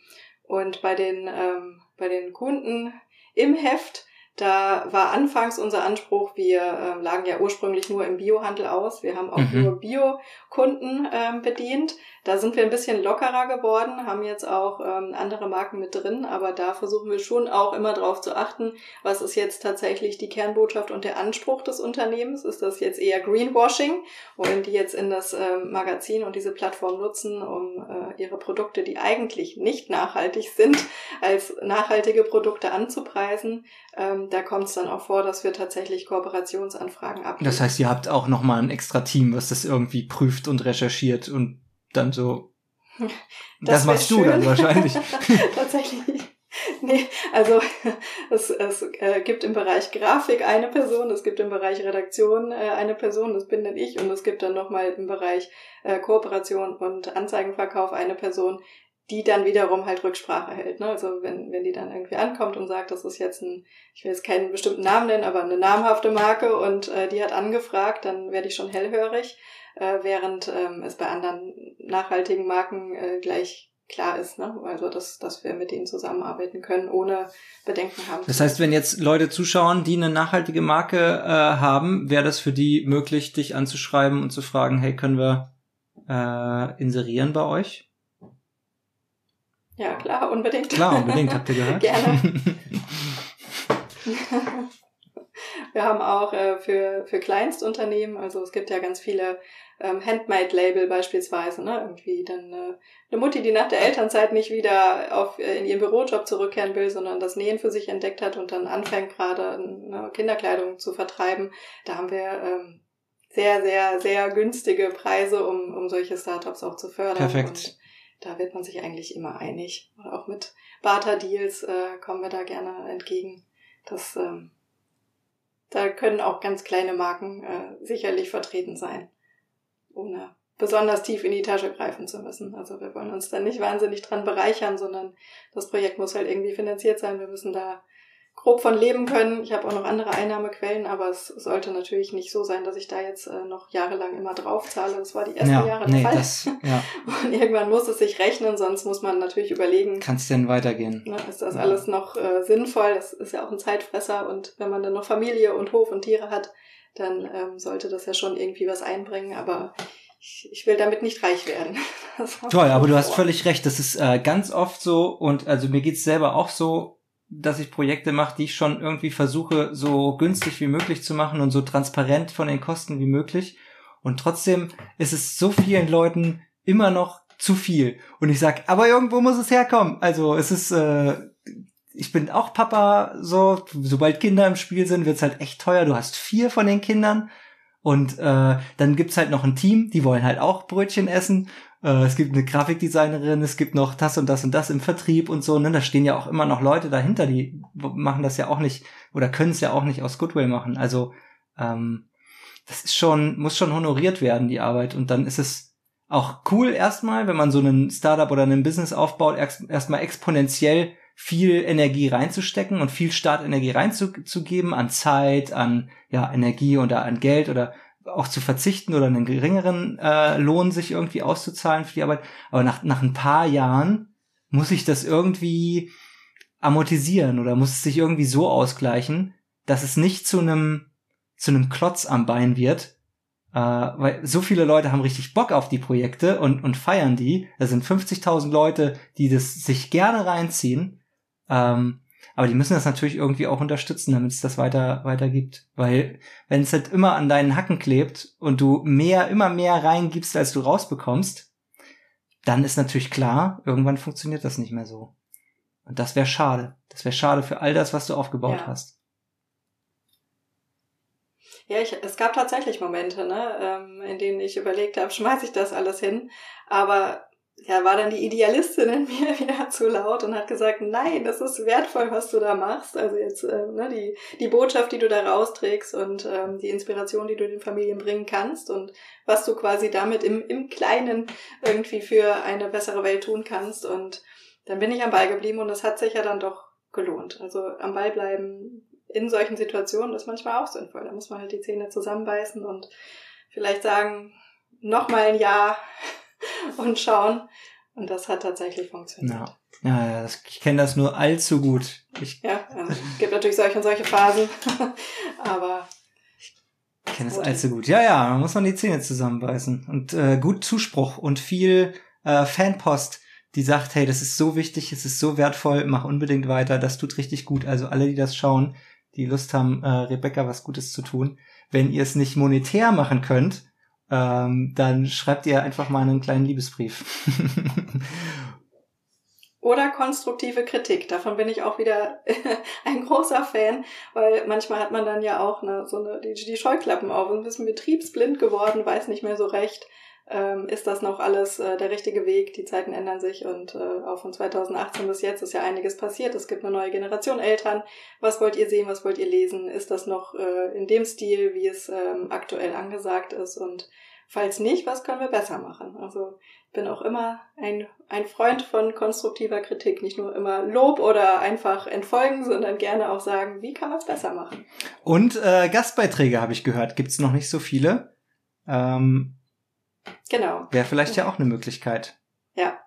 Und bei den, ähm, bei den Kunden im Heft, da war anfangs unser Anspruch, wir äh, lagen ja ursprünglich nur im Biohandel aus. Wir haben auch mhm. nur Bio-Kunden ähm, bedient. Da sind wir ein bisschen lockerer geworden, haben jetzt auch ähm, andere Marken mit drin, aber da versuchen wir schon auch immer darauf zu achten, was ist jetzt tatsächlich die Kernbotschaft und der Anspruch des Unternehmens. Ist das jetzt eher Greenwashing? Wollen die jetzt in das ähm, Magazin und diese Plattform nutzen, um äh, ihre Produkte, die eigentlich nicht nachhaltig sind, als nachhaltige Produkte anzupreisen? Ähm, da kommt es dann auch vor, dass wir tatsächlich Kooperationsanfragen abgeben. Das heißt, ihr habt auch nochmal ein extra Team, was das irgendwie prüft und recherchiert und dann so. Das, das machst schön. du dann wahrscheinlich. Tatsächlich. Nee, also es, es äh, gibt im Bereich Grafik eine Person, es gibt im Bereich Redaktion äh, eine Person, das bin dann ich, und es gibt dann nochmal im Bereich äh, Kooperation und Anzeigenverkauf eine Person. die dann wiederum halt Rücksprache hält. Ne? Also wenn, wenn die dann irgendwie ankommt und sagt, das ist jetzt ein, ich will jetzt keinen bestimmten Namen nennen, aber eine namhafte Marke und äh, die hat angefragt, dann werde ich schon hellhörig, äh, während ähm, es bei anderen nachhaltigen Marken äh, gleich klar ist, ne? Also dass, dass wir mit denen zusammenarbeiten können, ohne Bedenken haben. Das heißt, wenn jetzt Leute zuschauen, die eine nachhaltige Marke äh, haben, wäre das für die möglich, dich anzuschreiben und zu fragen, hey, können wir äh, inserieren bei euch? Ja, klar, unbedingt. Klar, unbedingt, habt ihr gehört? Gerne. Wir haben auch äh, für, für Kleinstunternehmen, also es gibt ja ganz viele ähm, Handmade-Label beispielsweise, ne? Irgendwie dann äh, eine Mutti, die nach der Elternzeit nicht wieder auf, äh, in ihren Bürojob zurückkehren will, sondern das Nähen für sich entdeckt hat und dann anfängt gerade ne, Kinderkleidung zu vertreiben. Da haben wir ähm, sehr, sehr, sehr günstige Preise, um, um solche Startups auch zu fördern. Perfekt. Und da wird man sich eigentlich immer einig. Und auch mit Barter-Deals äh, kommen wir da gerne entgegen. Das, ähm, da können auch ganz kleine Marken äh, sicherlich vertreten sein, ohne besonders tief in die Tasche greifen zu müssen. Also wir wollen uns da nicht wahnsinnig dran bereichern, sondern das Projekt muss halt irgendwie finanziert sein. Wir müssen da grob von leben können. Ich habe auch noch andere Einnahmequellen, aber es sollte natürlich nicht so sein, dass ich da jetzt äh, noch jahrelang immer drauf zahle. Das war die ersten Ja, Jahre der nee, Fall. das, ja. Und irgendwann muss es sich rechnen, sonst muss man natürlich überlegen, Kann es denn weitergehen? ne, ist das Ja. alles noch äh, sinnvoll? Das ist ja auch ein Zeitfresser und wenn man dann noch Familie und Hof und Tiere hat, dann ähm, sollte das ja schon irgendwie was einbringen, aber ich, ich will damit nicht reich werden. Toll, aber du vor. hast völlig recht. Das ist äh, ganz oft so und also mir geht's selber auch so, dass ich Projekte mache, die ich schon irgendwie versuche, so günstig wie möglich zu machen und so transparent von den Kosten wie möglich. Und trotzdem ist es so vielen Leuten immer noch zu viel. Und ich sag, aber irgendwo muss es herkommen. Also es ist, äh, ich bin auch Papa, so, sobald Kinder im Spiel sind, wird's halt echt teuer. Du hast vier von den Kindern. Und äh, dann gibt's halt noch ein Team, die wollen halt auch Brötchen essen. Äh, es gibt eine Grafikdesignerin, es gibt noch das und das und das im Vertrieb und so. Ne? Da stehen ja auch immer noch Leute dahinter, die machen das ja auch nicht oder können es ja auch nicht aus Goodwill machen. Also ähm, das ist schon, muss schon honoriert werden, die Arbeit. Und dann ist es auch cool erstmal, wenn man so einen Startup oder einen Business aufbaut, erst- erstmal exponentiell viel Energie reinzustecken und viel Startenergie reinzugeben an Zeit, an ja, Energie oder an Geld oder auch zu verzichten oder einen geringeren äh, Lohn sich irgendwie auszuzahlen für die Arbeit. Aber nach, nach ein paar Jahren muss ich das irgendwie amortisieren oder muss es sich irgendwie so ausgleichen, dass es nicht zu einem zu einem Klotz am Bein wird, äh, weil so viele Leute haben richtig Bock auf die Projekte und, und feiern die. Da sind 50.000 Leute, die das sich gerne reinziehen. Ähm, aber die müssen das natürlich irgendwie auch unterstützen, damit es das weiter, weiter gibt. Weil wenn es halt immer an deinen Hacken klebt und du mehr, immer mehr reingibst, als du rausbekommst, dann ist natürlich klar, irgendwann funktioniert das nicht mehr so. Und das wäre schade. Das wäre schade für all das, was du aufgebaut Ja. hast. Ja, ich, es gab tatsächlich Momente, ne, ähm, in denen ich überlegt habe, schmeiß ich das alles hin. Aber ja, war dann die Idealistin in mir wieder zu laut und hat gesagt, nein, das ist wertvoll, was du da machst. Also jetzt äh, ne, die, die Botschaft, die du da rausträgst und ähm, die Inspiration, die du den Familien bringen kannst und was du quasi damit im, im Kleinen irgendwie für eine bessere Welt tun kannst. Und dann bin ich am Ball geblieben und das hat sich ja dann doch gelohnt. Also am Ball bleiben in solchen Situationen ist manchmal auch sinnvoll. Da muss man halt die Zähne zusammenbeißen und vielleicht sagen, noch mal ein Jahr und schauen. Und das hat tatsächlich funktioniert. Ja. Ja, das, ich kenne das nur allzu gut. Ich Ja, also, es gibt natürlich solche und solche Phasen, aber kenne es Gut. allzu gut. Ja, ja, man muss man die Zähne zusammenbeißen. Und äh, gut Zuspruch und viel äh, Fanpost, die sagt, hey, das ist so wichtig, es ist so wertvoll, mach unbedingt weiter, das tut richtig gut. Also alle, die das schauen, die Lust haben, äh, Rebecca was Gutes zu tun. Wenn ihr es nicht monetär machen könnt, ähm, dann schreibt ihr einfach mal einen kleinen Liebesbrief. Oder konstruktive Kritik. Davon bin ich auch wieder ein großer Fan, weil manchmal hat man dann ja auch ne, so eine, die, die Scheuklappen auf und ein bisschen betriebsblind geworden, weiß nicht mehr so recht, ähm, ist das noch alles äh, der richtige Weg. Die Zeiten ändern sich und äh, auch von 2018 bis jetzt ist ja einiges passiert. Es gibt eine neue Generation Eltern. Was wollt ihr sehen? Was wollt ihr lesen? Ist das noch äh, in dem Stil, wie es ähm, aktuell angesagt ist? Und falls nicht, was können wir besser machen? Also ich bin auch immer ein, ein Freund von konstruktiver Kritik, nicht nur immer Lob oder einfach entfolgen, sondern gerne auch sagen, wie kann man es besser machen. Und äh, Gastbeiträge habe ich gehört, gibt's noch nicht so viele. Ähm, genau. Wäre vielleicht ja auch eine Möglichkeit. Ja,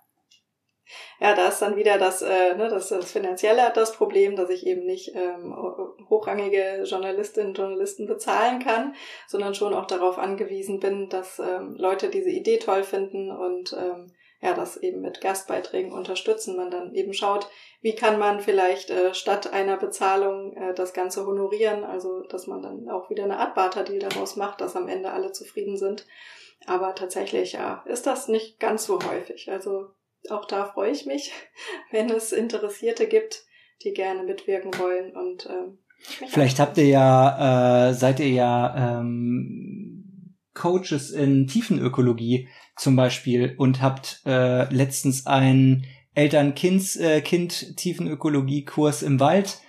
ja, da ist dann wieder das, äh, ne, das, das Finanzielle hat das Problem, dass ich eben nicht ähm, hochrangige Journalistinnen und Journalisten bezahlen kann, sondern schon auch darauf angewiesen bin, dass ähm, Leute diese Idee toll finden und ähm, ja, das eben mit Gastbeiträgen unterstützen. Man dann eben schaut, wie kann man vielleicht äh, statt einer Bezahlung äh, das Ganze honorieren, also dass man dann auch wieder eine Art Barterdeal daraus macht, dass am Ende alle zufrieden sind. Aber tatsächlich, ja, ist das nicht ganz so häufig. Also auch da freue ich mich, wenn es Interessierte gibt, die gerne mitwirken wollen und ähm, Vielleicht habt ihr ja, äh, seid ihr ja ähm, Coaches in Tiefenökologie zum Beispiel und habt äh, letztens einen Eltern-Kind-Tiefenökologie-Kurs im Wald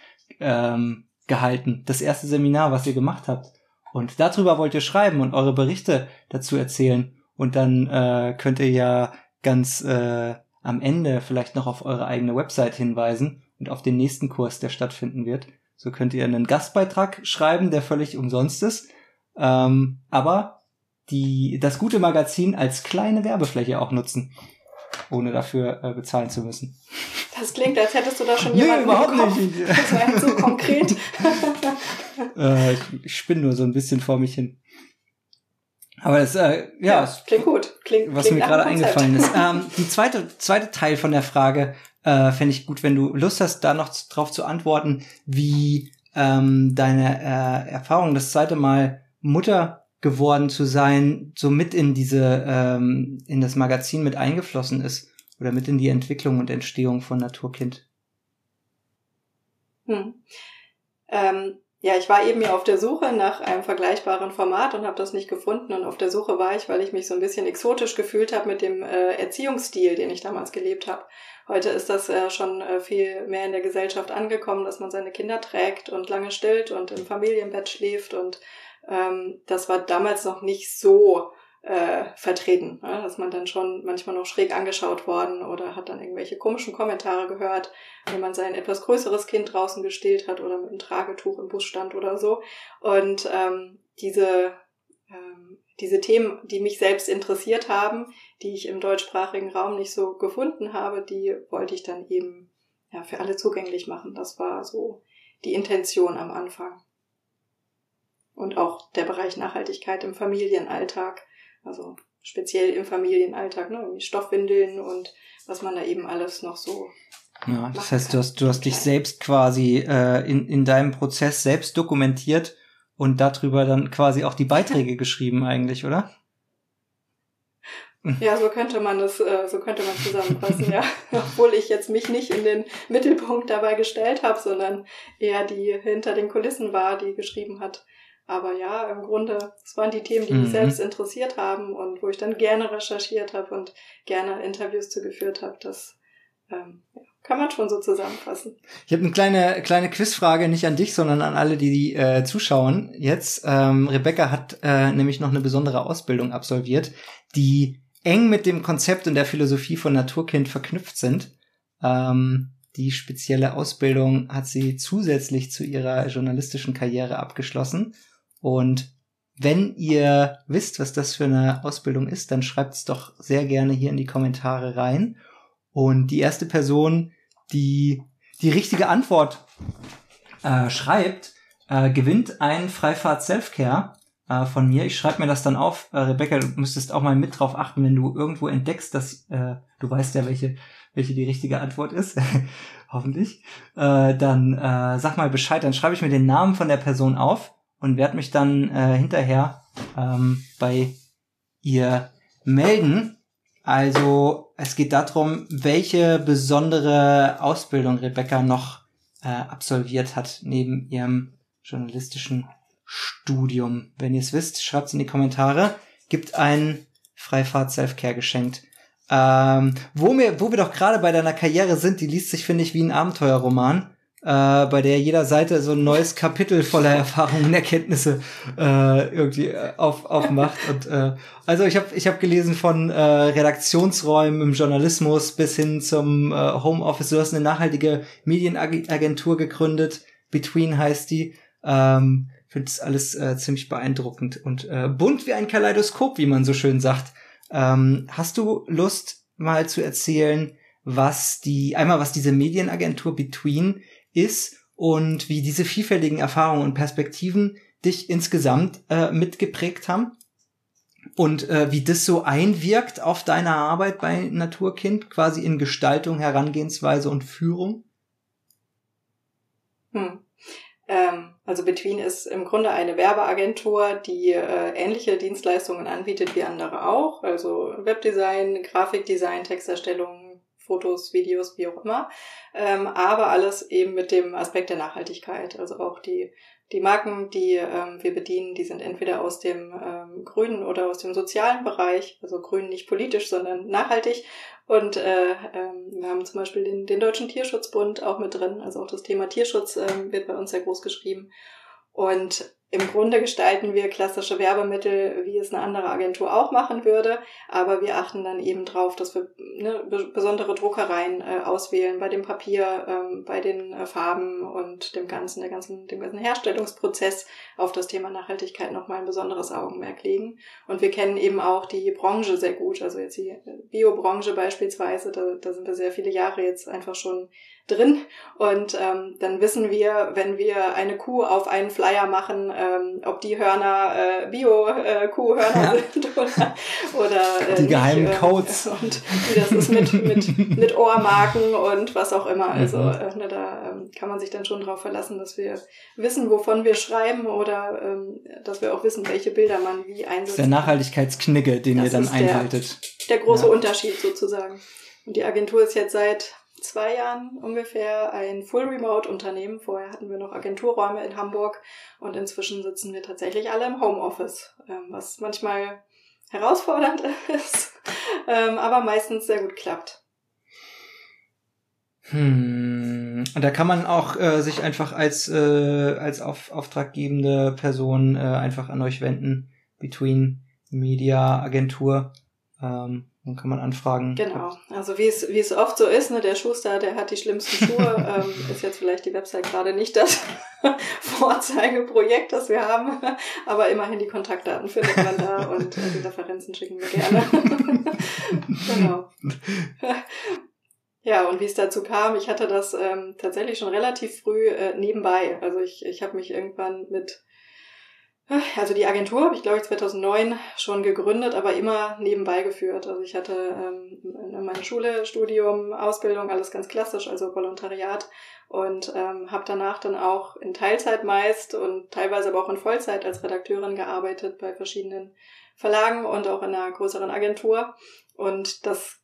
ähm, gehalten. Das erste Seminar, was ihr gemacht habt. Und darüber wollt ihr schreiben und eure Berichte dazu erzählen. Und dann äh, könnt ihr ja ganz äh, am Ende vielleicht noch auf eure eigene Website hinweisen und auf den nächsten Kurs, der stattfinden wird. So könnt ihr einen Gastbeitrag schreiben, der völlig umsonst ist. Ähm, aber die, das gute Magazin als kleine Werbefläche auch nutzen, ohne dafür äh, bezahlen zu müssen. Das klingt, als hättest du da schon jemanden nee, überhaupt nicht. Das war so konkret. äh, ich, ich spinne nur so ein bisschen vor mich hin. Aber das, äh, ja, ja klingt gut. Klingt, was klingt mir gerade eingefallen ist. Ähm, die zweite, zweite Teil von der Frage äh, fände ich gut, wenn du Lust hast, da noch drauf zu antworten, wie ähm, deine äh, Erfahrung, das zweite Mal Mutter geworden zu sein, so mit in diese, ähm, in das Magazin mit eingeflossen ist oder mit in die Entwicklung und Entstehung von Naturkind. Hm. Ähm, ja, ich war eben ja auf der Suche nach einem vergleichbaren Format und habe das nicht gefunden. Und auf der Suche war ich, weil ich mich so ein bisschen exotisch gefühlt habe mit dem äh, Erziehungsstil, den ich damals gelebt habe. Heute ist das äh, schon äh, viel mehr in der Gesellschaft angekommen, dass man seine Kinder trägt und lange stillt und im Familienbett schläft. Und ähm, das war damals noch nicht so äh, vertreten. Ne? Dass man dann schon manchmal noch schräg angeschaut worden oder hat dann irgendwelche komischen Kommentare gehört, wenn man sein etwas größeres Kind draußen gestillt hat oder mit einem Tragetuch im Bus stand oder so. Und ähm, diese, ähm, diese Themen, die mich selbst interessiert haben, die ich im deutschsprachigen Raum nicht so gefunden habe, die wollte ich dann eben ja, für alle zugänglich machen. Das war so die Intention am Anfang. Und auch der Bereich Nachhaltigkeit im Familienalltag also speziell im Familienalltag, ne? Irgendwie Stoffwindeln und was man da eben alles noch so. Ja, das heißt, du hast, du hast dich selbst quasi äh, in, in deinem Prozess selbst dokumentiert und darüber dann quasi auch die Beiträge geschrieben eigentlich, oder? Ja, so könnte man das, äh, so könnte man zusammenfassen, ja. Obwohl ich jetzt mich nicht in den Mittelpunkt dabei gestellt habe, sondern eher die hinter den Kulissen war, die geschrieben hat, aber ja, im Grunde, es waren die Themen, die mich mhm. selbst interessiert haben und wo ich dann gerne recherchiert habe und gerne Interviews zugeführt habe. Das ähm, ja, kann man schon so zusammenfassen. Ich habe eine kleine, kleine Quizfrage, nicht an dich, sondern an alle, die, die äh, zuschauen. Jetzt, ähm, Rebecca hat äh, nämlich noch eine besondere Ausbildung absolviert, die eng mit dem Konzept und der Philosophie von Naturkind verknüpft sind. Ähm, die spezielle Ausbildung hat sie zusätzlich zu ihrer journalistischen Karriere abgeschlossen und wenn ihr wisst, was das für eine Ausbildung ist, dann schreibt es doch sehr gerne hier in die Kommentare rein. Und die erste Person, die die richtige Antwort äh, schreibt, äh, gewinnt ein Freifahrt Selfcare äh, von mir. Ich schreibe mir das dann auf. Äh, Rebecca, du müsstest auch mal mit drauf achten, wenn du irgendwo entdeckst, dass äh, du weißt ja, welche, welche die richtige Antwort ist. Hoffentlich. Äh, dann äh, sag mal Bescheid, dann schreibe ich mir den Namen von der Person auf und werde mich dann äh, hinterher ähm, bei ihr melden. Also es geht darum, welche besondere Ausbildung Rebecca noch äh, absolviert hat neben ihrem journalistischen Studium. Wenn ihr es wisst, schreibt es in die Kommentare. Gibt ein Freifahrt Selfcare geschenkt. Ähm, wo, wir, wo wir doch gerade bei deiner Karriere sind, die liest sich, finde ich, wie ein Abenteuerroman. Äh, bei der jeder Seite so ein neues Kapitel voller Erfahrungen und Erkenntnisse äh, irgendwie äh, auf, aufmacht. Und äh, also ich habe ich hab gelesen von äh, Redaktionsräumen im Journalismus bis hin zum äh, Homeoffice. Du hast eine nachhaltige Medienagentur gegründet. Between heißt die. Ähm, finde es alles äh, ziemlich beeindruckend und äh, bunt wie ein Kaleidoskop, wie man so schön sagt. Ähm, hast du Lust, mal zu erzählen, was die, einmal was diese Medienagentur Between ist und wie diese vielfältigen Erfahrungen und Perspektiven dich insgesamt äh, mitgeprägt haben? Und äh, wie das so einwirkt auf deine Arbeit bei Naturkind, quasi in Gestaltung, Herangehensweise und Führung? Hm. Ähm, also Between ist im Grunde eine Werbeagentur, die äh, ähnliche Dienstleistungen anbietet wie andere auch. Also Webdesign, Grafikdesign, Texterstellung, Fotos, Videos, wie auch immer. Ähm, aber alles eben mit dem Aspekt der Nachhaltigkeit. Also auch die die Marken, die ähm, wir bedienen, die sind entweder aus dem ähm, grünen oder aus dem sozialen Bereich, also grün nicht politisch, sondern nachhaltig. Und äh, ähm, wir haben zum Beispiel den, den Deutschen Tierschutzbund auch mit drin. Also auch das Thema Tierschutz ähm, wird bei uns sehr groß geschrieben. Und im Grunde gestalten wir klassische Werbemittel, wie es eine andere Agentur auch machen würde, aber wir achten dann eben drauf, dass wir ne, besondere Druckereien äh, auswählen bei dem Papier, ähm, bei den äh, Farben und dem ganzen, der ganzen, dem ganzen Herstellungsprozess auf das Thema Nachhaltigkeit nochmal ein besonderes Augenmerk legen. Und wir kennen eben auch die Branche sehr gut, also jetzt die Biobranche beispielsweise, da, da sind wir sehr viele Jahre jetzt einfach schon drin. Und ähm, dann wissen wir, wenn wir eine Kuh auf einen Flyer machen, ähm, ob die Hörner äh, Bio-Kuhhörner äh, sind oder, oder äh, die geheimen nicht, äh, Codes. und wie das ist mit, mit, mit Ohrmarken und was auch immer. Also mhm. äh, ne, da ähm, kann man sich dann schon darauf verlassen, dass wir wissen, wovon wir schreiben oder ähm, dass wir auch wissen, welche Bilder man wie einsetzt. Das ist der Nachhaltigkeitsknigge, den das ihr dann einhaltet. Der, der große ja. Unterschied sozusagen. Und die Agentur ist jetzt seit zwei Jahren ungefähr ein Full-Remote-Unternehmen. Vorher hatten wir noch Agenturräume in Hamburg und inzwischen sitzen wir tatsächlich alle im Homeoffice, ähm, was manchmal herausfordernd ist, ähm, aber meistens sehr gut klappt. Hm. Und da kann man auch äh, sich einfach als, äh, als auf, auftraggebende Person äh, einfach an euch wenden. Between Media Agentur. Ähm, dann kann man anfragen. Genau. Also wie es, wie es oft so ist, ne, der Schuster, der hat die schlimmsten Schuhe, ähm, ist jetzt vielleicht die Website gerade nicht das Vorzeigeprojekt, das wir haben, aber immerhin die Kontaktdaten findet man da und äh, die Referenzen schicken wir gerne. genau. Ja, und wie es dazu kam, ich hatte das ähm, tatsächlich schon relativ früh äh, nebenbei. Also ich, ich habe mich irgendwann mit also die Agentur habe ich, glaube ich, 2009 schon gegründet, aber immer nebenbei geführt. Also ich hatte ähm, meine Schule, Studium, Ausbildung, alles ganz klassisch, also Volontariat und ähm, habe danach dann auch in Teilzeit meist und teilweise aber auch in Vollzeit als Redakteurin gearbeitet bei verschiedenen Verlagen und auch in einer größeren Agentur. Und das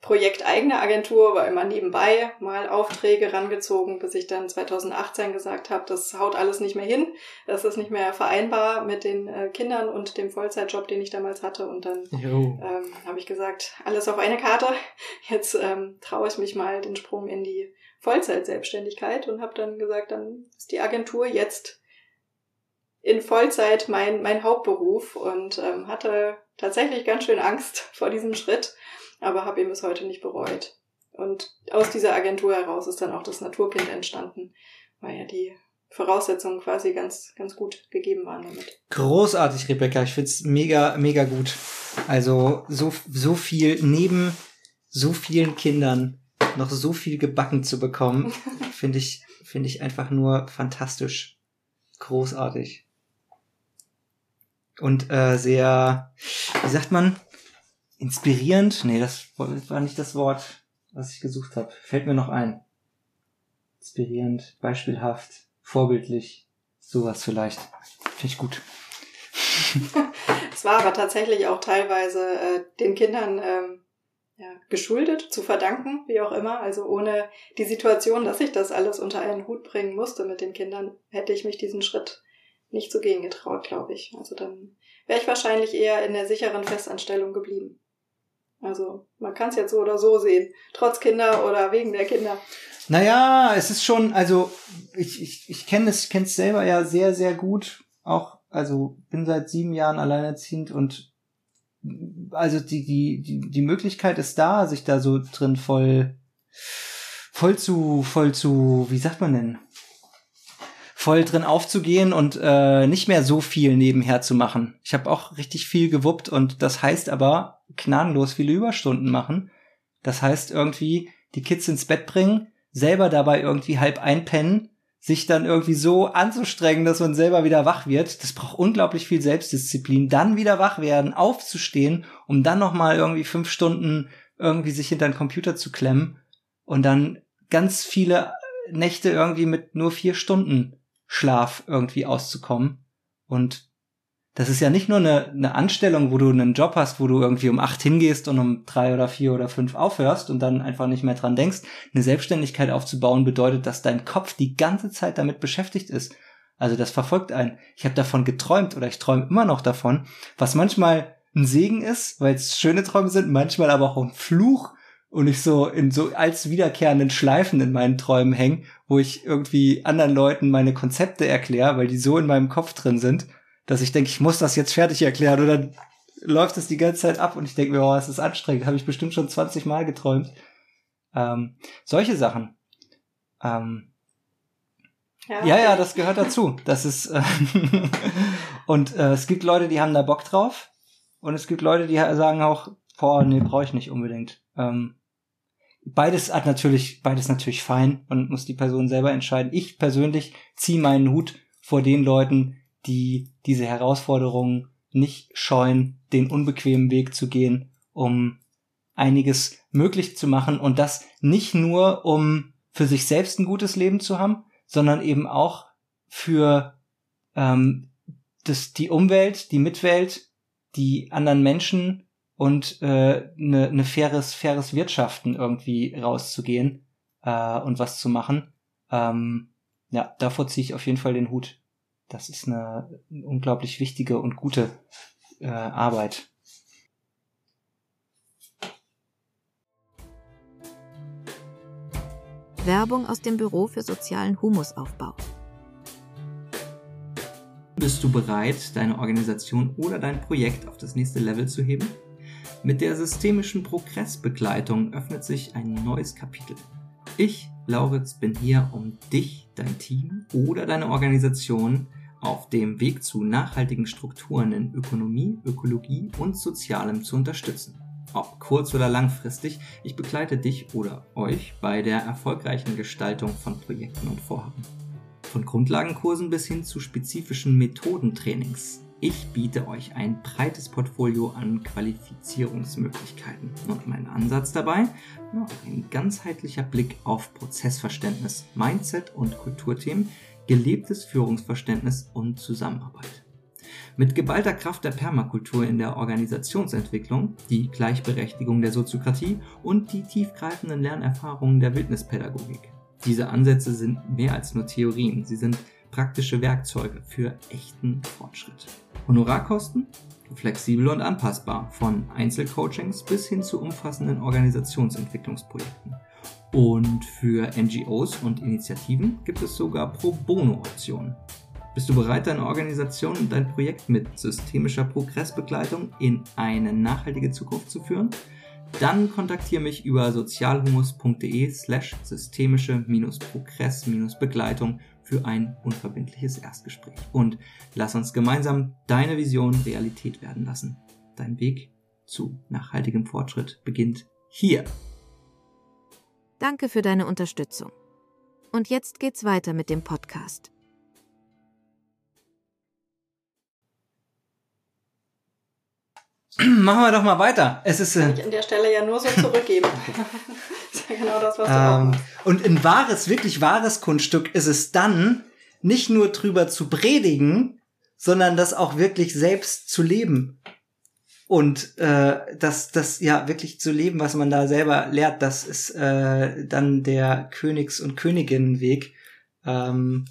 Projekt eigene Agentur war immer nebenbei mal Aufträge rangezogen, bis ich dann 2018 gesagt habe, das haut alles nicht mehr hin, das ist nicht mehr vereinbar mit den äh, Kindern und dem Vollzeitjob, den ich damals hatte. Und dann ähm, habe ich gesagt, alles auf eine Karte. Jetzt ähm, traue ich mich mal den Sprung in die Vollzeitselbstständigkeit und habe dann gesagt, dann ist die Agentur jetzt in Vollzeit mein, mein Hauptberuf und ähm, hatte tatsächlich ganz schön Angst vor diesem Schritt aber habe ihn bis heute nicht bereut. Und aus dieser Agentur heraus ist dann auch das Naturkind entstanden, weil ja die Voraussetzungen quasi ganz, ganz gut gegeben waren damit. Großartig, Rebecca. Ich find's mega, mega gut. Also so, so viel neben so vielen Kindern noch so viel gebacken zu bekommen, finde ich, finde ich einfach nur fantastisch. Großartig. Und äh, sehr, wie sagt man, inspirierend. Nee, das war nicht das Wort, was ich gesucht habe. Fällt mir noch ein. Inspirierend, beispielhaft, vorbildlich, sowas vielleicht. Finde ich gut. es war aber tatsächlich auch teilweise äh, den Kindern ähm, ja, geschuldet, zu verdanken, wie auch immer. Also ohne die Situation, dass ich das alles unter einen Hut bringen musste mit den Kindern, hätte ich mich diesen Schritt nicht zu gehen getraut, glaube ich. Also dann wäre ich wahrscheinlich eher in der sicheren Festanstellung geblieben. Also man kann es jetzt so oder so sehen, trotz Kinder oder wegen der Kinder. Naja, es ist schon, also ich, ich, ich kenne es kenn's selber ja sehr, sehr gut. Auch, also bin seit sieben Jahren alleinerziehend und also die, die, die, die Möglichkeit ist da, sich da so drin voll, voll zu, voll zu, wie sagt man denn? voll drin aufzugehen und äh, nicht mehr so viel nebenher zu machen. Ich habe auch richtig viel gewuppt und das heißt aber gnadenlos viele Überstunden machen. Das heißt irgendwie die Kids ins Bett bringen, selber dabei irgendwie halb einpennen, sich dann irgendwie so anzustrengen, dass man selber wieder wach wird. Das braucht unglaublich viel Selbstdisziplin. Dann wieder wach werden, aufzustehen, um dann noch mal irgendwie fünf Stunden irgendwie sich hinter den Computer zu klemmen und dann ganz viele Nächte irgendwie mit nur vier Stunden Schlaf irgendwie auszukommen. Und das ist ja nicht nur eine, eine Anstellung, wo du einen Job hast, wo du irgendwie um acht hingehst und um drei oder vier oder fünf aufhörst und dann einfach nicht mehr dran denkst. Eine Selbstständigkeit aufzubauen bedeutet, dass dein Kopf die ganze Zeit damit beschäftigt ist. Also das verfolgt einen. Ich habe davon geträumt oder ich träume immer noch davon, was manchmal ein Segen ist, weil es schöne Träume sind, manchmal aber auch ein Fluch, und ich so in so als wiederkehrenden Schleifen in meinen Träumen hänge, wo ich irgendwie anderen Leuten meine Konzepte erkläre, weil die so in meinem Kopf drin sind, dass ich denke, ich muss das jetzt fertig erklären oder dann läuft es die ganze Zeit ab und ich denke mir, oh, es ist anstrengend, habe ich bestimmt schon 20 Mal geträumt. Ähm, solche Sachen. Ähm, ja, ja, ja, das gehört dazu. Das ist äh und äh, es gibt Leute, die haben da Bock drauf und es gibt Leute, die sagen auch, boah, nee, brauche ich nicht unbedingt. Ähm, beides hat natürlich, beides natürlich fein und muss die Person selber entscheiden. Ich persönlich ziehe meinen Hut vor den Leuten, die diese Herausforderungen nicht scheuen, den unbequemen Weg zu gehen, um einiges möglich zu machen und das nicht nur, um für sich selbst ein gutes Leben zu haben, sondern eben auch für ähm, das, die Umwelt, die Mitwelt, die anderen Menschen und äh, ne, ne faires, faires Wirtschaften irgendwie rauszugehen äh, und was zu machen. Ähm, ja, davor ziehe ich auf jeden Fall den Hut. Das ist eine unglaublich wichtige und gute äh, Arbeit. Werbung aus dem Büro für sozialen Humusaufbau. Bist du bereit, deine Organisation oder dein Projekt auf das nächste Level zu heben? Mit der systemischen Progressbegleitung öffnet sich ein neues Kapitel. Ich, Lauritz, bin hier, um dich, dein Team oder deine Organisation auf dem Weg zu nachhaltigen Strukturen in Ökonomie, Ökologie und Sozialem zu unterstützen. Ob kurz- oder langfristig, ich begleite dich oder euch bei der erfolgreichen Gestaltung von Projekten und Vorhaben. Von Grundlagenkursen bis hin zu spezifischen Methodentrainings ich biete euch ein breites Portfolio an Qualifizierungsmöglichkeiten. Und mein Ansatz dabei? Ja, ein ganzheitlicher Blick auf Prozessverständnis, Mindset und Kulturthemen, gelebtes Führungsverständnis und Zusammenarbeit. Mit geballter Kraft der Permakultur in der Organisationsentwicklung, die Gleichberechtigung der Soziokratie und die tiefgreifenden Lernerfahrungen der Wildnispädagogik. Diese Ansätze sind mehr als nur Theorien, sie sind praktische Werkzeuge für echten Fortschritt. Honorarkosten? Flexibel und anpassbar, von Einzelcoachings bis hin zu umfassenden Organisationsentwicklungsprojekten. Und für NGOs und Initiativen gibt es sogar Pro Bono-Optionen. Bist du bereit, deine Organisation und dein Projekt mit systemischer Progressbegleitung in eine nachhaltige Zukunft zu führen? Dann kontaktiere mich über sozialhumus.de slash systemische-progress-begleitung für ein unverbindliches Erstgespräch. Und lass uns gemeinsam deine Vision Realität werden lassen. Dein Weg zu nachhaltigem Fortschritt beginnt hier. Danke für deine Unterstützung. Und jetzt geht's weiter mit dem Podcast. Machen wir doch mal weiter. Es ist. Kann ich an der Stelle ja nur so zurückgeben. das ist ja genau das, was du ähm, Und ein wahres, wirklich wahres Kunststück ist es dann, nicht nur drüber zu predigen, sondern das auch wirklich selbst zu leben. Und äh, das, das ja wirklich zu leben, was man da selber lehrt, das ist äh, dann der Königs- und Königinnenweg. Ähm,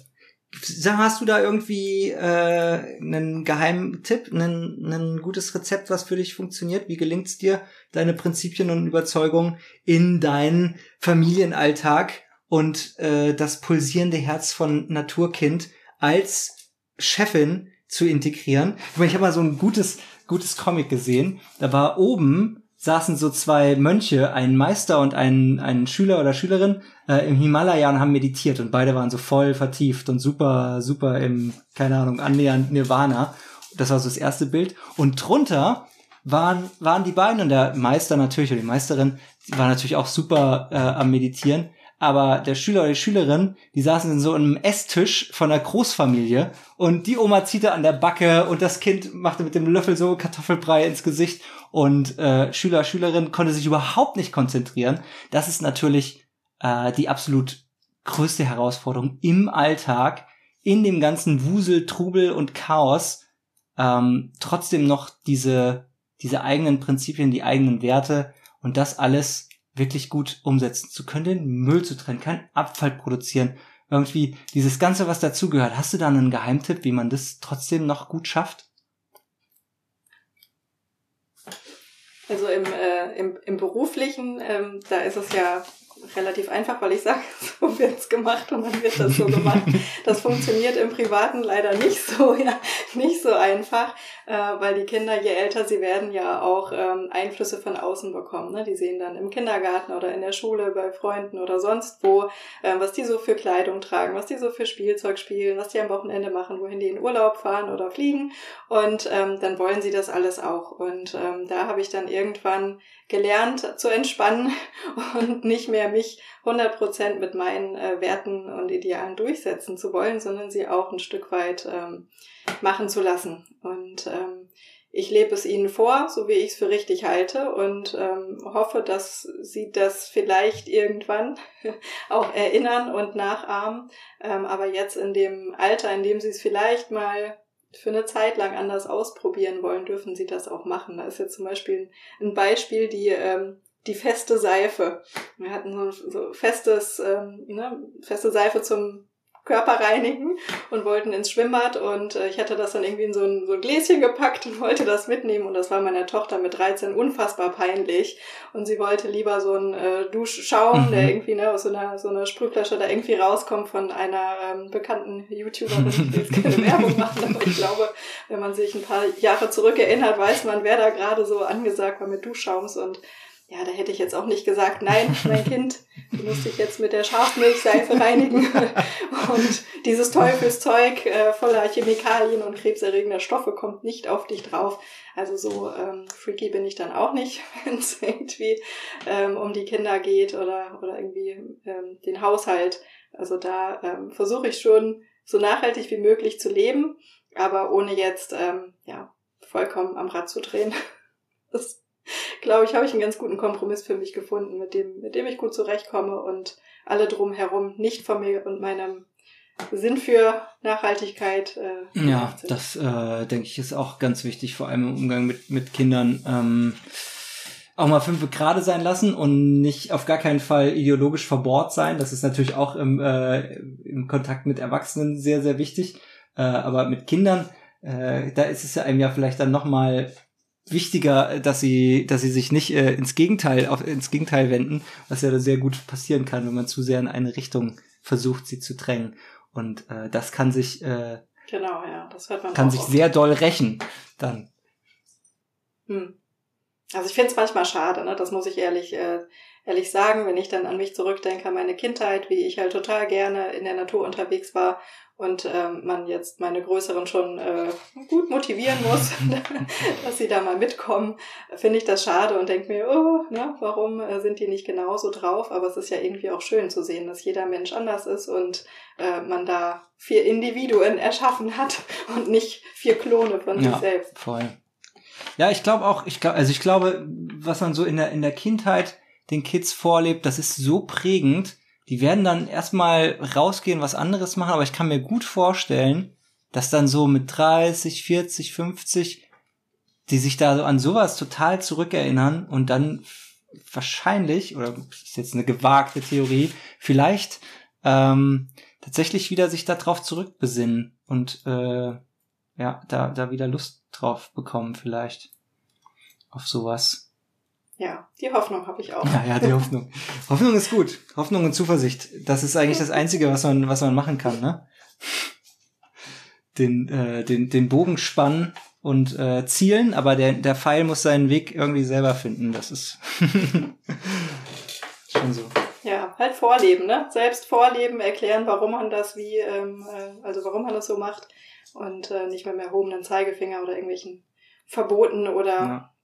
Hast du da irgendwie äh, einen geheimen Tipp, einen, einen gutes Rezept, was für dich funktioniert? Wie gelingt es dir, deine Prinzipien und Überzeugungen in deinen Familienalltag und äh, das pulsierende Herz von Naturkind als Chefin zu integrieren? Ich, meine, ich habe mal so ein gutes, gutes Comic gesehen. Da war oben saßen so zwei Mönche, ein Meister und ein, ein Schüler oder Schülerin äh, im Himalaya und haben meditiert und beide waren so voll vertieft und super, super im, keine Ahnung, annähernd Nirvana. Das war so das erste Bild. Und drunter waren, waren die beiden und der Meister natürlich oder die Meisterin, die war natürlich auch super äh, am Meditieren. Aber der Schüler oder die Schülerin, die saßen in so einem Esstisch von der Großfamilie und die Oma ziehte an der Backe und das Kind machte mit dem Löffel so Kartoffelbrei ins Gesicht und äh, Schüler, Schülerin konnte sich überhaupt nicht konzentrieren. Das ist natürlich äh, die absolut größte Herausforderung im Alltag, in dem ganzen Wusel, Trubel und Chaos, ähm, trotzdem noch diese, diese eigenen Prinzipien, die eigenen Werte und das alles wirklich gut umsetzen zu können, den Müll zu trennen, keinen Abfall produzieren, irgendwie dieses Ganze, was dazugehört. Hast du da einen Geheimtipp, wie man das trotzdem noch gut schafft? Also im, äh, im, im beruflichen, ähm, da ist es ja relativ einfach, weil ich sage, so wird's gemacht und dann wird das so gemacht. Das funktioniert im Privaten leider nicht so, ja, nicht so einfach, äh, weil die Kinder, je älter sie werden, ja auch ähm, Einflüsse von außen bekommen. Ne? Die sehen dann im Kindergarten oder in der Schule, bei Freunden oder sonst wo, äh, was die so für Kleidung tragen, was die so für Spielzeug spielen, was die am Wochenende machen, wohin die in Urlaub fahren oder fliegen. Und ähm, dann wollen sie das alles auch. Und ähm, da habe ich dann irgendwann gelernt zu entspannen und nicht mehr mich 100% mit meinen äh, Werten und Idealen durchsetzen zu wollen, sondern sie auch ein Stück weit ähm, machen zu lassen. Und ähm, ich lebe es ihnen vor, so wie ich es für richtig halte und ähm, hoffe, dass sie das vielleicht irgendwann auch erinnern und nachahmen. Ähm, aber jetzt in dem Alter, in dem sie es vielleicht mal für eine Zeit lang anders ausprobieren wollen, dürfen sie das auch machen. Da ist jetzt zum Beispiel ein Beispiel, die, ähm, die feste Seife. Wir hatten so, so festes, ähm, ne, feste Seife zum Körper reinigen und wollten ins Schwimmbad und äh, ich hatte das dann irgendwie in so ein, so ein Gläschen gepackt und wollte das mitnehmen und das war meiner Tochter mit 13 unfassbar peinlich und sie wollte lieber so einen äh, Duschschaum, mhm. der irgendwie ne, aus so einer, so einer Sprühflasche da irgendwie rauskommt von einer ähm, bekannten YouTuberin, ich will jetzt keine Werbung machen, aber ich glaube, wenn man sich ein paar Jahre zurück erinnert, weiß man, wer da gerade so angesagt war mit Duschschaums und ja, da hätte ich jetzt auch nicht gesagt, nein, mein Kind, du musst dich jetzt mit der Schafmilchseife reinigen und dieses Teufelszeug äh, voller Chemikalien und krebserregender Stoffe kommt nicht auf dich drauf. Also so ähm, freaky bin ich dann auch nicht, wenn es irgendwie ähm, um die Kinder geht oder, oder irgendwie ähm, den Haushalt. Also da ähm, versuche ich schon so nachhaltig wie möglich zu leben, aber ohne jetzt ähm, ja vollkommen am Rad zu drehen. Das glaube ich, habe ich einen ganz guten Kompromiss für mich gefunden, mit dem, mit dem ich gut zurechtkomme und alle drumherum nicht von mir und meinem Sinn für Nachhaltigkeit. Äh, ja, das äh, denke ich ist auch ganz wichtig, vor allem im Umgang mit, mit Kindern. Ähm, auch mal fünf gerade sein lassen und nicht auf gar keinen Fall ideologisch verbohrt sein. Das ist natürlich auch im, äh, im Kontakt mit Erwachsenen sehr, sehr wichtig. Äh, aber mit Kindern, äh, da ist es ja einem ja vielleicht dann nochmal wichtiger, dass sie, dass sie sich nicht äh, ins Gegenteil, auf, ins Gegenteil wenden, was ja sehr gut passieren kann, wenn man zu sehr in eine Richtung versucht, sie zu drängen. Und äh, das kann sich, äh, genau, ja, das hört man kann sich oft. sehr doll rächen dann. Hm. Also ich finde es manchmal schade, ne? Das muss ich ehrlich, äh, ehrlich sagen, wenn ich dann an mich zurückdenke, an meine Kindheit, wie ich halt total gerne in der Natur unterwegs war und ähm, man jetzt meine Größeren schon äh, gut motivieren muss, dass sie da mal mitkommen, finde ich das schade und denke mir, oh, ne, warum äh, sind die nicht genauso drauf? Aber es ist ja irgendwie auch schön zu sehen, dass jeder Mensch anders ist und äh, man da vier Individuen erschaffen hat und nicht vier Klone von ja, sich selbst. Voll. Ja, ich glaube auch, ich glaube, also ich glaube, was man so in der in der Kindheit den Kids vorlebt, das ist so prägend die werden dann erstmal rausgehen, was anderes machen, aber ich kann mir gut vorstellen, dass dann so mit 30, 40, 50 die sich da so an sowas total zurückerinnern und dann wahrscheinlich, oder ist jetzt eine gewagte Theorie, vielleicht ähm, tatsächlich wieder sich darauf zurückbesinnen und äh, ja, da, da wieder Lust drauf bekommen vielleicht. Auf sowas. Ja, die Hoffnung habe ich auch. Ja, ja, die Hoffnung. Hoffnung ist gut. Hoffnung und Zuversicht. Das ist eigentlich das Einzige, was man, was man machen kann, ne? Den, äh, den, den Bogen spannen und äh, zielen, aber der, der Pfeil muss seinen Weg irgendwie selber finden. Das ist schon so. Ja, halt vorleben, ne? Selbst vorleben, erklären, warum man das wie, ähm, äh, also warum man das so macht und äh, nicht mit dem erhobenen Zeigefinger oder irgendwelchen Verboten oder ja.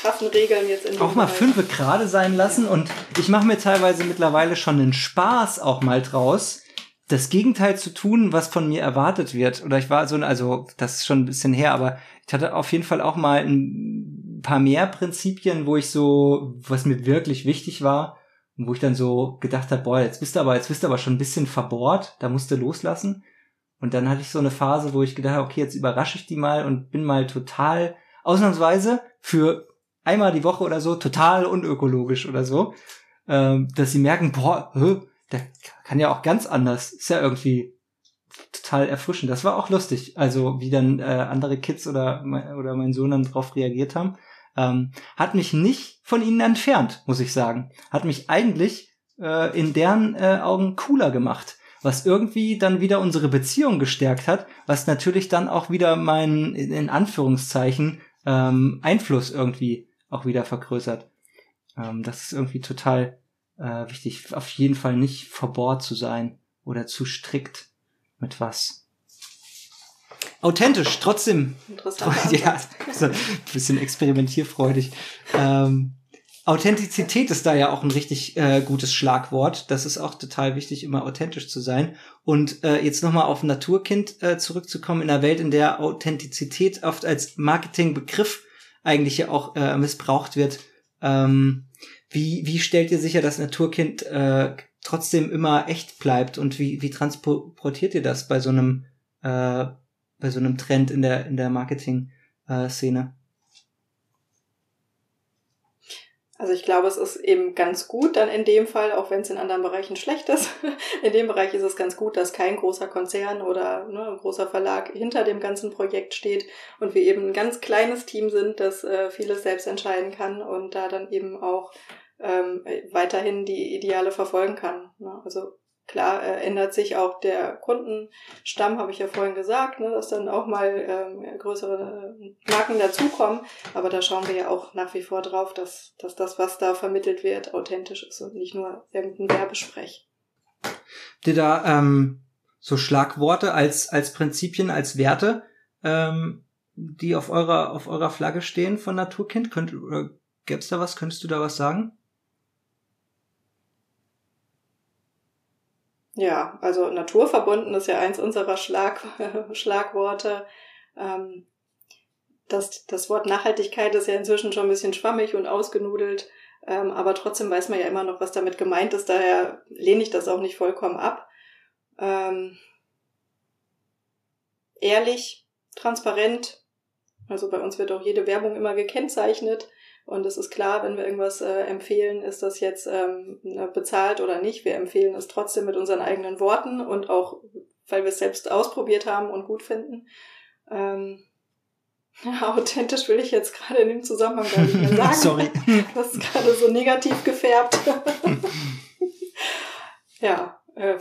Krassen Regeln jetzt in Auch mal fünfe gerade sein lassen und ich mache mir teilweise mittlerweile schon einen Spaß auch mal draus, das Gegenteil zu tun, was von mir erwartet wird. Oder ich war so, also das ist schon ein bisschen her, aber ich hatte auf jeden Fall auch mal ein paar mehr Prinzipien, wo ich so, was mir wirklich wichtig war und wo ich dann so gedacht habe, boah, jetzt bist du aber, jetzt bist du aber schon ein bisschen verbohrt, da musst du loslassen. Und dann hatte ich so eine Phase, wo ich gedacht habe, okay, jetzt überrasche ich die mal und bin mal total, ausnahmsweise für einmal die Woche oder so, total unökologisch oder so, ähm, dass sie merken, boah, hä, der kann ja auch ganz anders. Ist ja irgendwie total erfrischend. Das war auch lustig. Also wie dann äh, andere Kids oder oder mein Sohn dann drauf reagiert haben, ähm, hat mich nicht von ihnen entfernt, muss ich sagen. Hat mich eigentlich äh, in deren äh, Augen cooler gemacht, was irgendwie dann wieder unsere Beziehung gestärkt hat, was natürlich dann auch wieder meinen in Anführungszeichen ähm, Einfluss irgendwie auch wieder vergrößert. Ähm, das ist irgendwie total äh, wichtig, auf jeden Fall nicht verbohrt zu sein oder zu strikt mit was. Authentisch, trotzdem. Interessant. Ja, so ein bisschen experimentierfreudig. Ähm, Authentizität ist da ja auch ein richtig äh, gutes Schlagwort. Das ist auch total wichtig, immer authentisch zu sein. Und äh, jetzt nochmal auf Naturkind äh, zurückzukommen, in einer Welt, in der Authentizität oft als Marketingbegriff eigentlich ja auch äh, missbraucht wird. Ähm, wie, wie stellt ihr sicher, dass Naturkind äh, trotzdem immer echt bleibt und wie, wie transportiert ihr das bei so einem äh, bei so einem Trend in der in der Marketing äh, Szene? Also ich glaube, es ist eben ganz gut dann in dem Fall, auch wenn es in anderen Bereichen schlecht ist. In dem Bereich ist es ganz gut, dass kein großer Konzern oder ne, ein großer Verlag hinter dem ganzen Projekt steht und wir eben ein ganz kleines Team sind, das äh, vieles selbst entscheiden kann und da dann eben auch ähm, weiterhin die Ideale verfolgen kann. Ne? Also klar äh, ändert sich auch der Kundenstamm, habe ich ja vorhin gesagt, ne, dass dann auch mal ähm, größere äh, Marken dazukommen. Aber da schauen wir ja auch nach wie vor drauf, dass, dass das, was da vermittelt wird, authentisch ist und nicht nur irgendein Werbesprech. Ihr da ähm, so Schlagworte als, als Prinzipien, als Werte, ähm, die auf eurer, auf eurer Flagge stehen von Naturkind? Könnt, oder gäb's da was? Könntest du da was sagen? Ja, also naturverbunden ist ja eins unserer Schlag, Schlagworte. Ähm, das, das Wort Nachhaltigkeit ist ja inzwischen schon ein bisschen schwammig und ausgenudelt, ähm, aber trotzdem weiß man ja immer noch, was damit gemeint ist, daher lehne ich das auch nicht vollkommen ab. Ähm, ehrlich, transparent, also bei uns wird auch jede Werbung immer gekennzeichnet. Und es ist klar, wenn wir irgendwas äh, empfehlen, ist das jetzt ähm, ne, bezahlt oder nicht. Wir empfehlen es trotzdem mit unseren eigenen Worten und auch, weil wir es selbst ausprobiert haben und gut finden. Ähm, ja, authentisch will ich jetzt gerade in dem Zusammenhang gar nicht mehr sagen. Sorry. Das ist gerade so negativ gefärbt. ja, äh,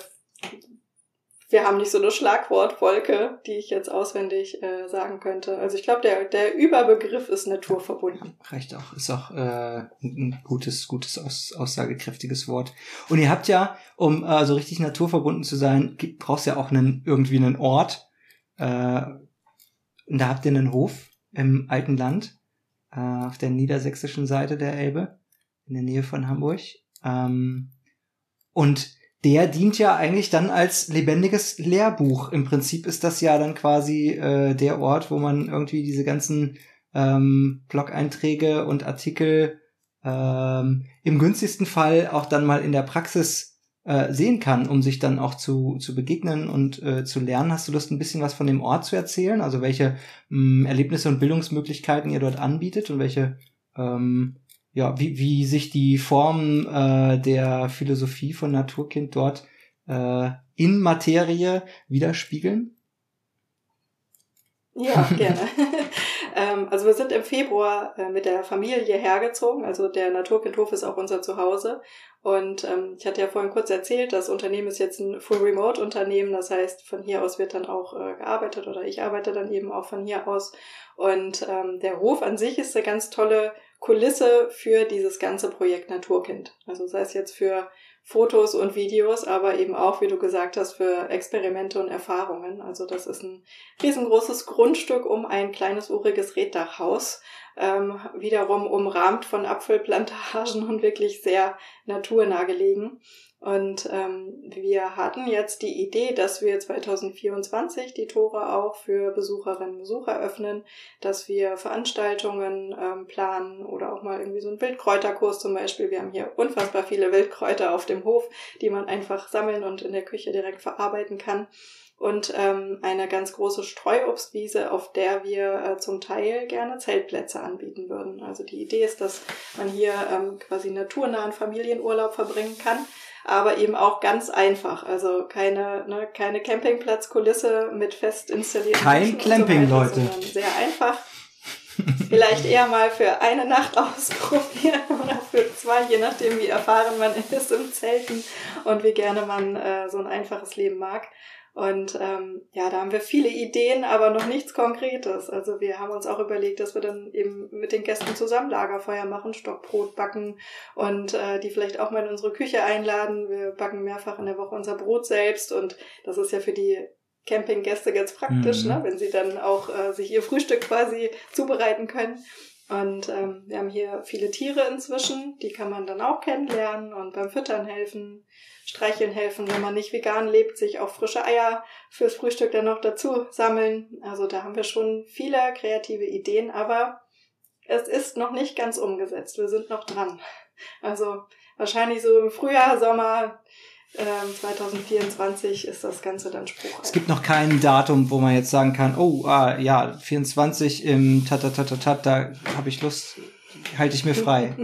wir haben nicht so eine Schlagwortwolke, die ich jetzt auswendig äh, sagen könnte. Also ich glaube, der, der Überbegriff ist naturverbunden. Reicht auch, ist auch äh, ein gutes, gutes, aus, aussagekräftiges Wort. Und ihr habt ja, um äh, so richtig naturverbunden zu sein, brauchst ja auch einen, irgendwie einen Ort. Äh, und da habt ihr einen Hof im alten Land, äh, auf der niedersächsischen Seite der Elbe, in der Nähe von Hamburg. Ähm, und der dient ja eigentlich dann als lebendiges Lehrbuch. Im Prinzip ist das ja dann quasi äh, der Ort, wo man irgendwie diese ganzen ähm, Blog-Einträge und Artikel ähm, im günstigsten Fall auch dann mal in der Praxis äh, sehen kann, um sich dann auch zu, zu begegnen und äh, zu lernen. Hast du Lust, ein bisschen was von dem Ort zu erzählen? Also welche mh, Erlebnisse und Bildungsmöglichkeiten ihr dort anbietet und welche ähm, ja, wie, wie sich die Formen äh, der Philosophie von Naturkind dort äh, in Materie widerspiegeln? Ja, gerne. ähm, also wir sind im Februar äh, mit der Familie hergezogen. Also der Naturkindhof ist auch unser Zuhause. Und ähm, ich hatte ja vorhin kurz erzählt, das Unternehmen ist jetzt ein Full Remote Unternehmen. Das heißt, von hier aus wird dann auch äh, gearbeitet oder ich arbeite dann eben auch von hier aus. Und ähm, der Hof an sich ist eine ganz tolle Kulisse für dieses ganze Projekt Naturkind. Also sei es jetzt für Fotos und Videos, aber eben auch, wie du gesagt hast, für Experimente und Erfahrungen. Also das ist ein riesengroßes Grundstück um ein kleines uriges Reddachhaus, ähm, wiederum umrahmt von Apfelplantagen und wirklich sehr naturnah gelegen. Und ähm, wir hatten jetzt die Idee, dass wir 2024 die Tore auch für Besucherinnen und Besucher öffnen, dass wir Veranstaltungen ähm, planen oder auch mal irgendwie so einen Wildkräuterkurs zum Beispiel. Wir haben hier unfassbar viele Wildkräuter auf dem Hof, die man einfach sammeln und in der Küche direkt verarbeiten kann und ähm, eine ganz große Streuobstwiese, auf der wir äh, zum Teil gerne Zeltplätze anbieten würden. Also die Idee ist, dass man hier ähm, quasi naturnahen Familienurlaub verbringen kann aber eben auch ganz einfach. Also keine, ne, keine Campingplatzkulisse mit fest installierten Kein Camping, so Leute. Sehr einfach. Vielleicht eher mal für eine Nacht ausprobieren oder für zwei, je nachdem, wie erfahren man ist im Zelten und wie gerne man äh, so ein einfaches Leben mag. Und ähm, ja, da haben wir viele Ideen, aber noch nichts Konkretes. Also wir haben uns auch überlegt, dass wir dann eben mit den Gästen zusammen Lagerfeuer machen, Stockbrot backen und äh, die vielleicht auch mal in unsere Küche einladen. Wir backen mehrfach in der Woche unser Brot selbst und das ist ja für die Campinggäste ganz praktisch, mhm. ne? wenn sie dann auch äh, sich ihr Frühstück quasi zubereiten können. Und ähm, wir haben hier viele Tiere inzwischen, die kann man dann auch kennenlernen und beim Füttern helfen. Streicheln helfen, wenn man nicht vegan lebt, sich auch frische Eier fürs Frühstück dann noch dazu sammeln. Also da haben wir schon viele kreative Ideen, aber es ist noch nicht ganz umgesetzt. Wir sind noch dran. Also wahrscheinlich so im Frühjahr, Sommer 2024 ist das Ganze dann spruchreif. Es gibt noch kein Datum, wo man jetzt sagen kann, oh, ah, ja, 24 im Tatatatatat, da habe ich Lust, halte ich mir frei.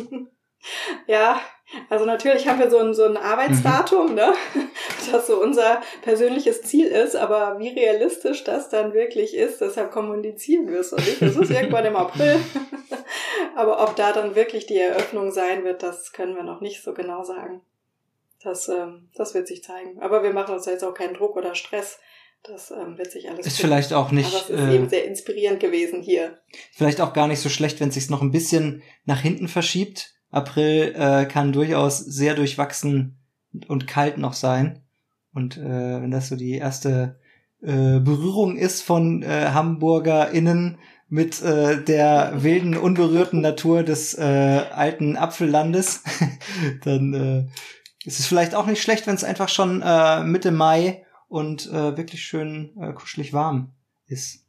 ja, also natürlich haben wir so ein, so ein Arbeitsdatum, mhm. ne? das so unser persönliches Ziel ist, aber wie realistisch das dann wirklich ist, deshalb kommunizieren wir es so nicht. Das ist irgendwann im April. aber ob da dann wirklich die Eröffnung sein wird, das können wir noch nicht so genau sagen. Das, ähm, das wird sich zeigen. Aber wir machen uns da jetzt auch keinen Druck oder Stress. Das ähm, wird sich alles. Ist finden. vielleicht auch nicht. Aber es ist äh, eben sehr inspirierend gewesen hier. Vielleicht auch gar nicht so schlecht, wenn es sich noch ein bisschen nach hinten verschiebt April äh, kann durchaus sehr durchwachsen und kalt noch sein. Und äh, wenn das so die erste äh, Berührung ist von äh, HamburgerInnen mit äh, der wilden, unberührten Natur des äh, alten Apfellandes, dann äh, ist es vielleicht auch nicht schlecht, wenn es einfach schon äh, Mitte Mai und äh, wirklich schön äh, kuschelig warm ist.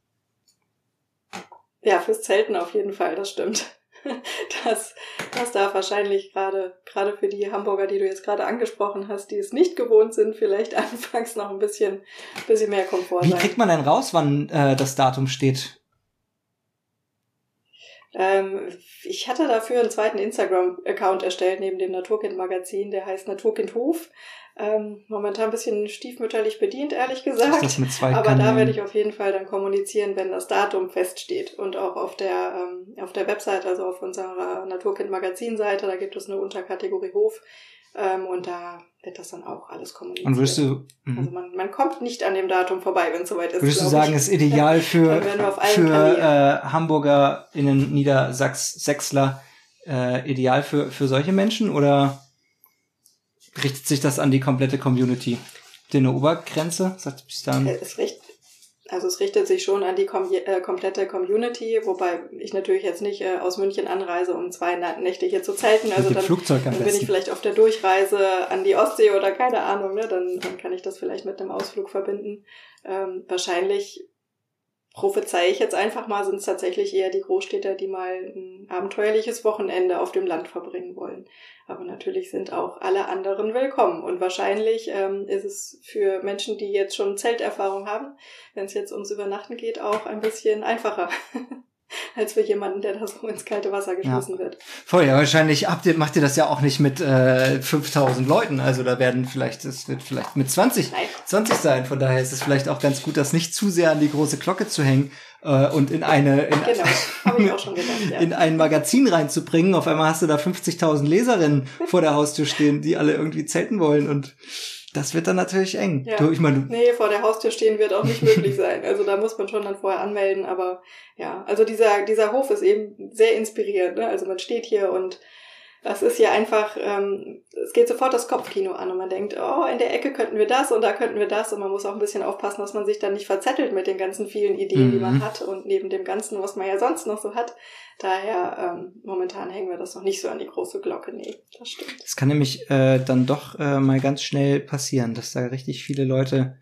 Ja, fürs Zelten auf jeden Fall, das stimmt. das, das darf wahrscheinlich gerade, gerade für die Hamburger, die du jetzt gerade angesprochen hast, die es nicht gewohnt sind, vielleicht anfangs noch ein bisschen, bisschen mehr Komfort Wie sein. kriegt man denn raus, wann äh, das Datum steht? Ähm, ich hatte dafür einen zweiten Instagram-Account erstellt neben dem Naturkind-Magazin, der heißt Naturkindhof. Ähm, momentan ein bisschen stiefmütterlich bedient, ehrlich gesagt. Aber Kanälen. da werde ich auf jeden Fall dann kommunizieren, wenn das Datum feststeht. Und auch auf der, ähm, auf der Website, also auf unserer Naturkind-Magazin-Seite, da gibt es eine Unterkategorie Hof. Ähm, und da wird das dann auch alles kommuniziert. Und würdest du, mhm. also man, man kommt nicht an dem Datum vorbei, wenn es soweit ist. Würdest du sagen, ist ideal für, für äh, Hamburger innen Niedersachs-Sechsler äh, ideal für, für solche Menschen oder richtet sich das an die komplette Community? Den Obergrenze? Sagt bis dann? Äh, es, also es richtet sich schon an die kom äh, komplette Community, wobei ich natürlich jetzt nicht äh, aus München anreise, um zwei Nächte hier zu zelten. Also dann, dann bin ich vielleicht auf der Durchreise an die Ostsee oder keine Ahnung, ne? dann, dann kann ich das vielleicht mit einem Ausflug verbinden. Ähm, wahrscheinlich prophezei ich jetzt einfach mal, sind es tatsächlich eher die Großstädter, die mal ein abenteuerliches Wochenende auf dem Land verbringen wollen. Aber natürlich sind auch alle anderen willkommen. Und wahrscheinlich ähm, ist es für Menschen, die jetzt schon Zelterfahrung haben, wenn es jetzt ums Übernachten geht, auch ein bisschen einfacher. als für jemanden, der da so ins kalte Wasser geschmissen ja. wird. Voll, ja, wahrscheinlich habt ihr, macht ihr das ja auch nicht mit äh, 5000 Leuten. Also da werden vielleicht, es wird vielleicht mit 20, Nein. 20 sein. Von daher ist es vielleicht auch ganz gut, das nicht zu sehr an die große Glocke zu hängen äh, und in eine, in, genau, gedacht, ja. in ein Magazin reinzubringen. Auf einmal hast du da 50.000 Leserinnen vor der Haustür stehen, die alle irgendwie zelten wollen und das wird dann natürlich eng. Ja. Du, ich meine, nee, vor der Haustür stehen wird auch nicht möglich sein. Also da muss man schon dann vorher anmelden. Aber ja, also dieser, dieser Hof ist eben sehr inspirierend. Ne? Also man steht hier und das ist ja einfach, ähm, es geht sofort das Kopfkino an und man denkt, oh, in der Ecke könnten wir das und da könnten wir das und man muss auch ein bisschen aufpassen, dass man sich dann nicht verzettelt mit den ganzen vielen Ideen, mhm. die man mhm. hat und neben dem Ganzen, was man ja sonst noch so hat. Daher, ähm, momentan hängen wir das noch nicht so an die große Glocke. Nee, das stimmt. Das kann nämlich äh, dann doch äh, mal ganz schnell passieren, dass da richtig viele Leute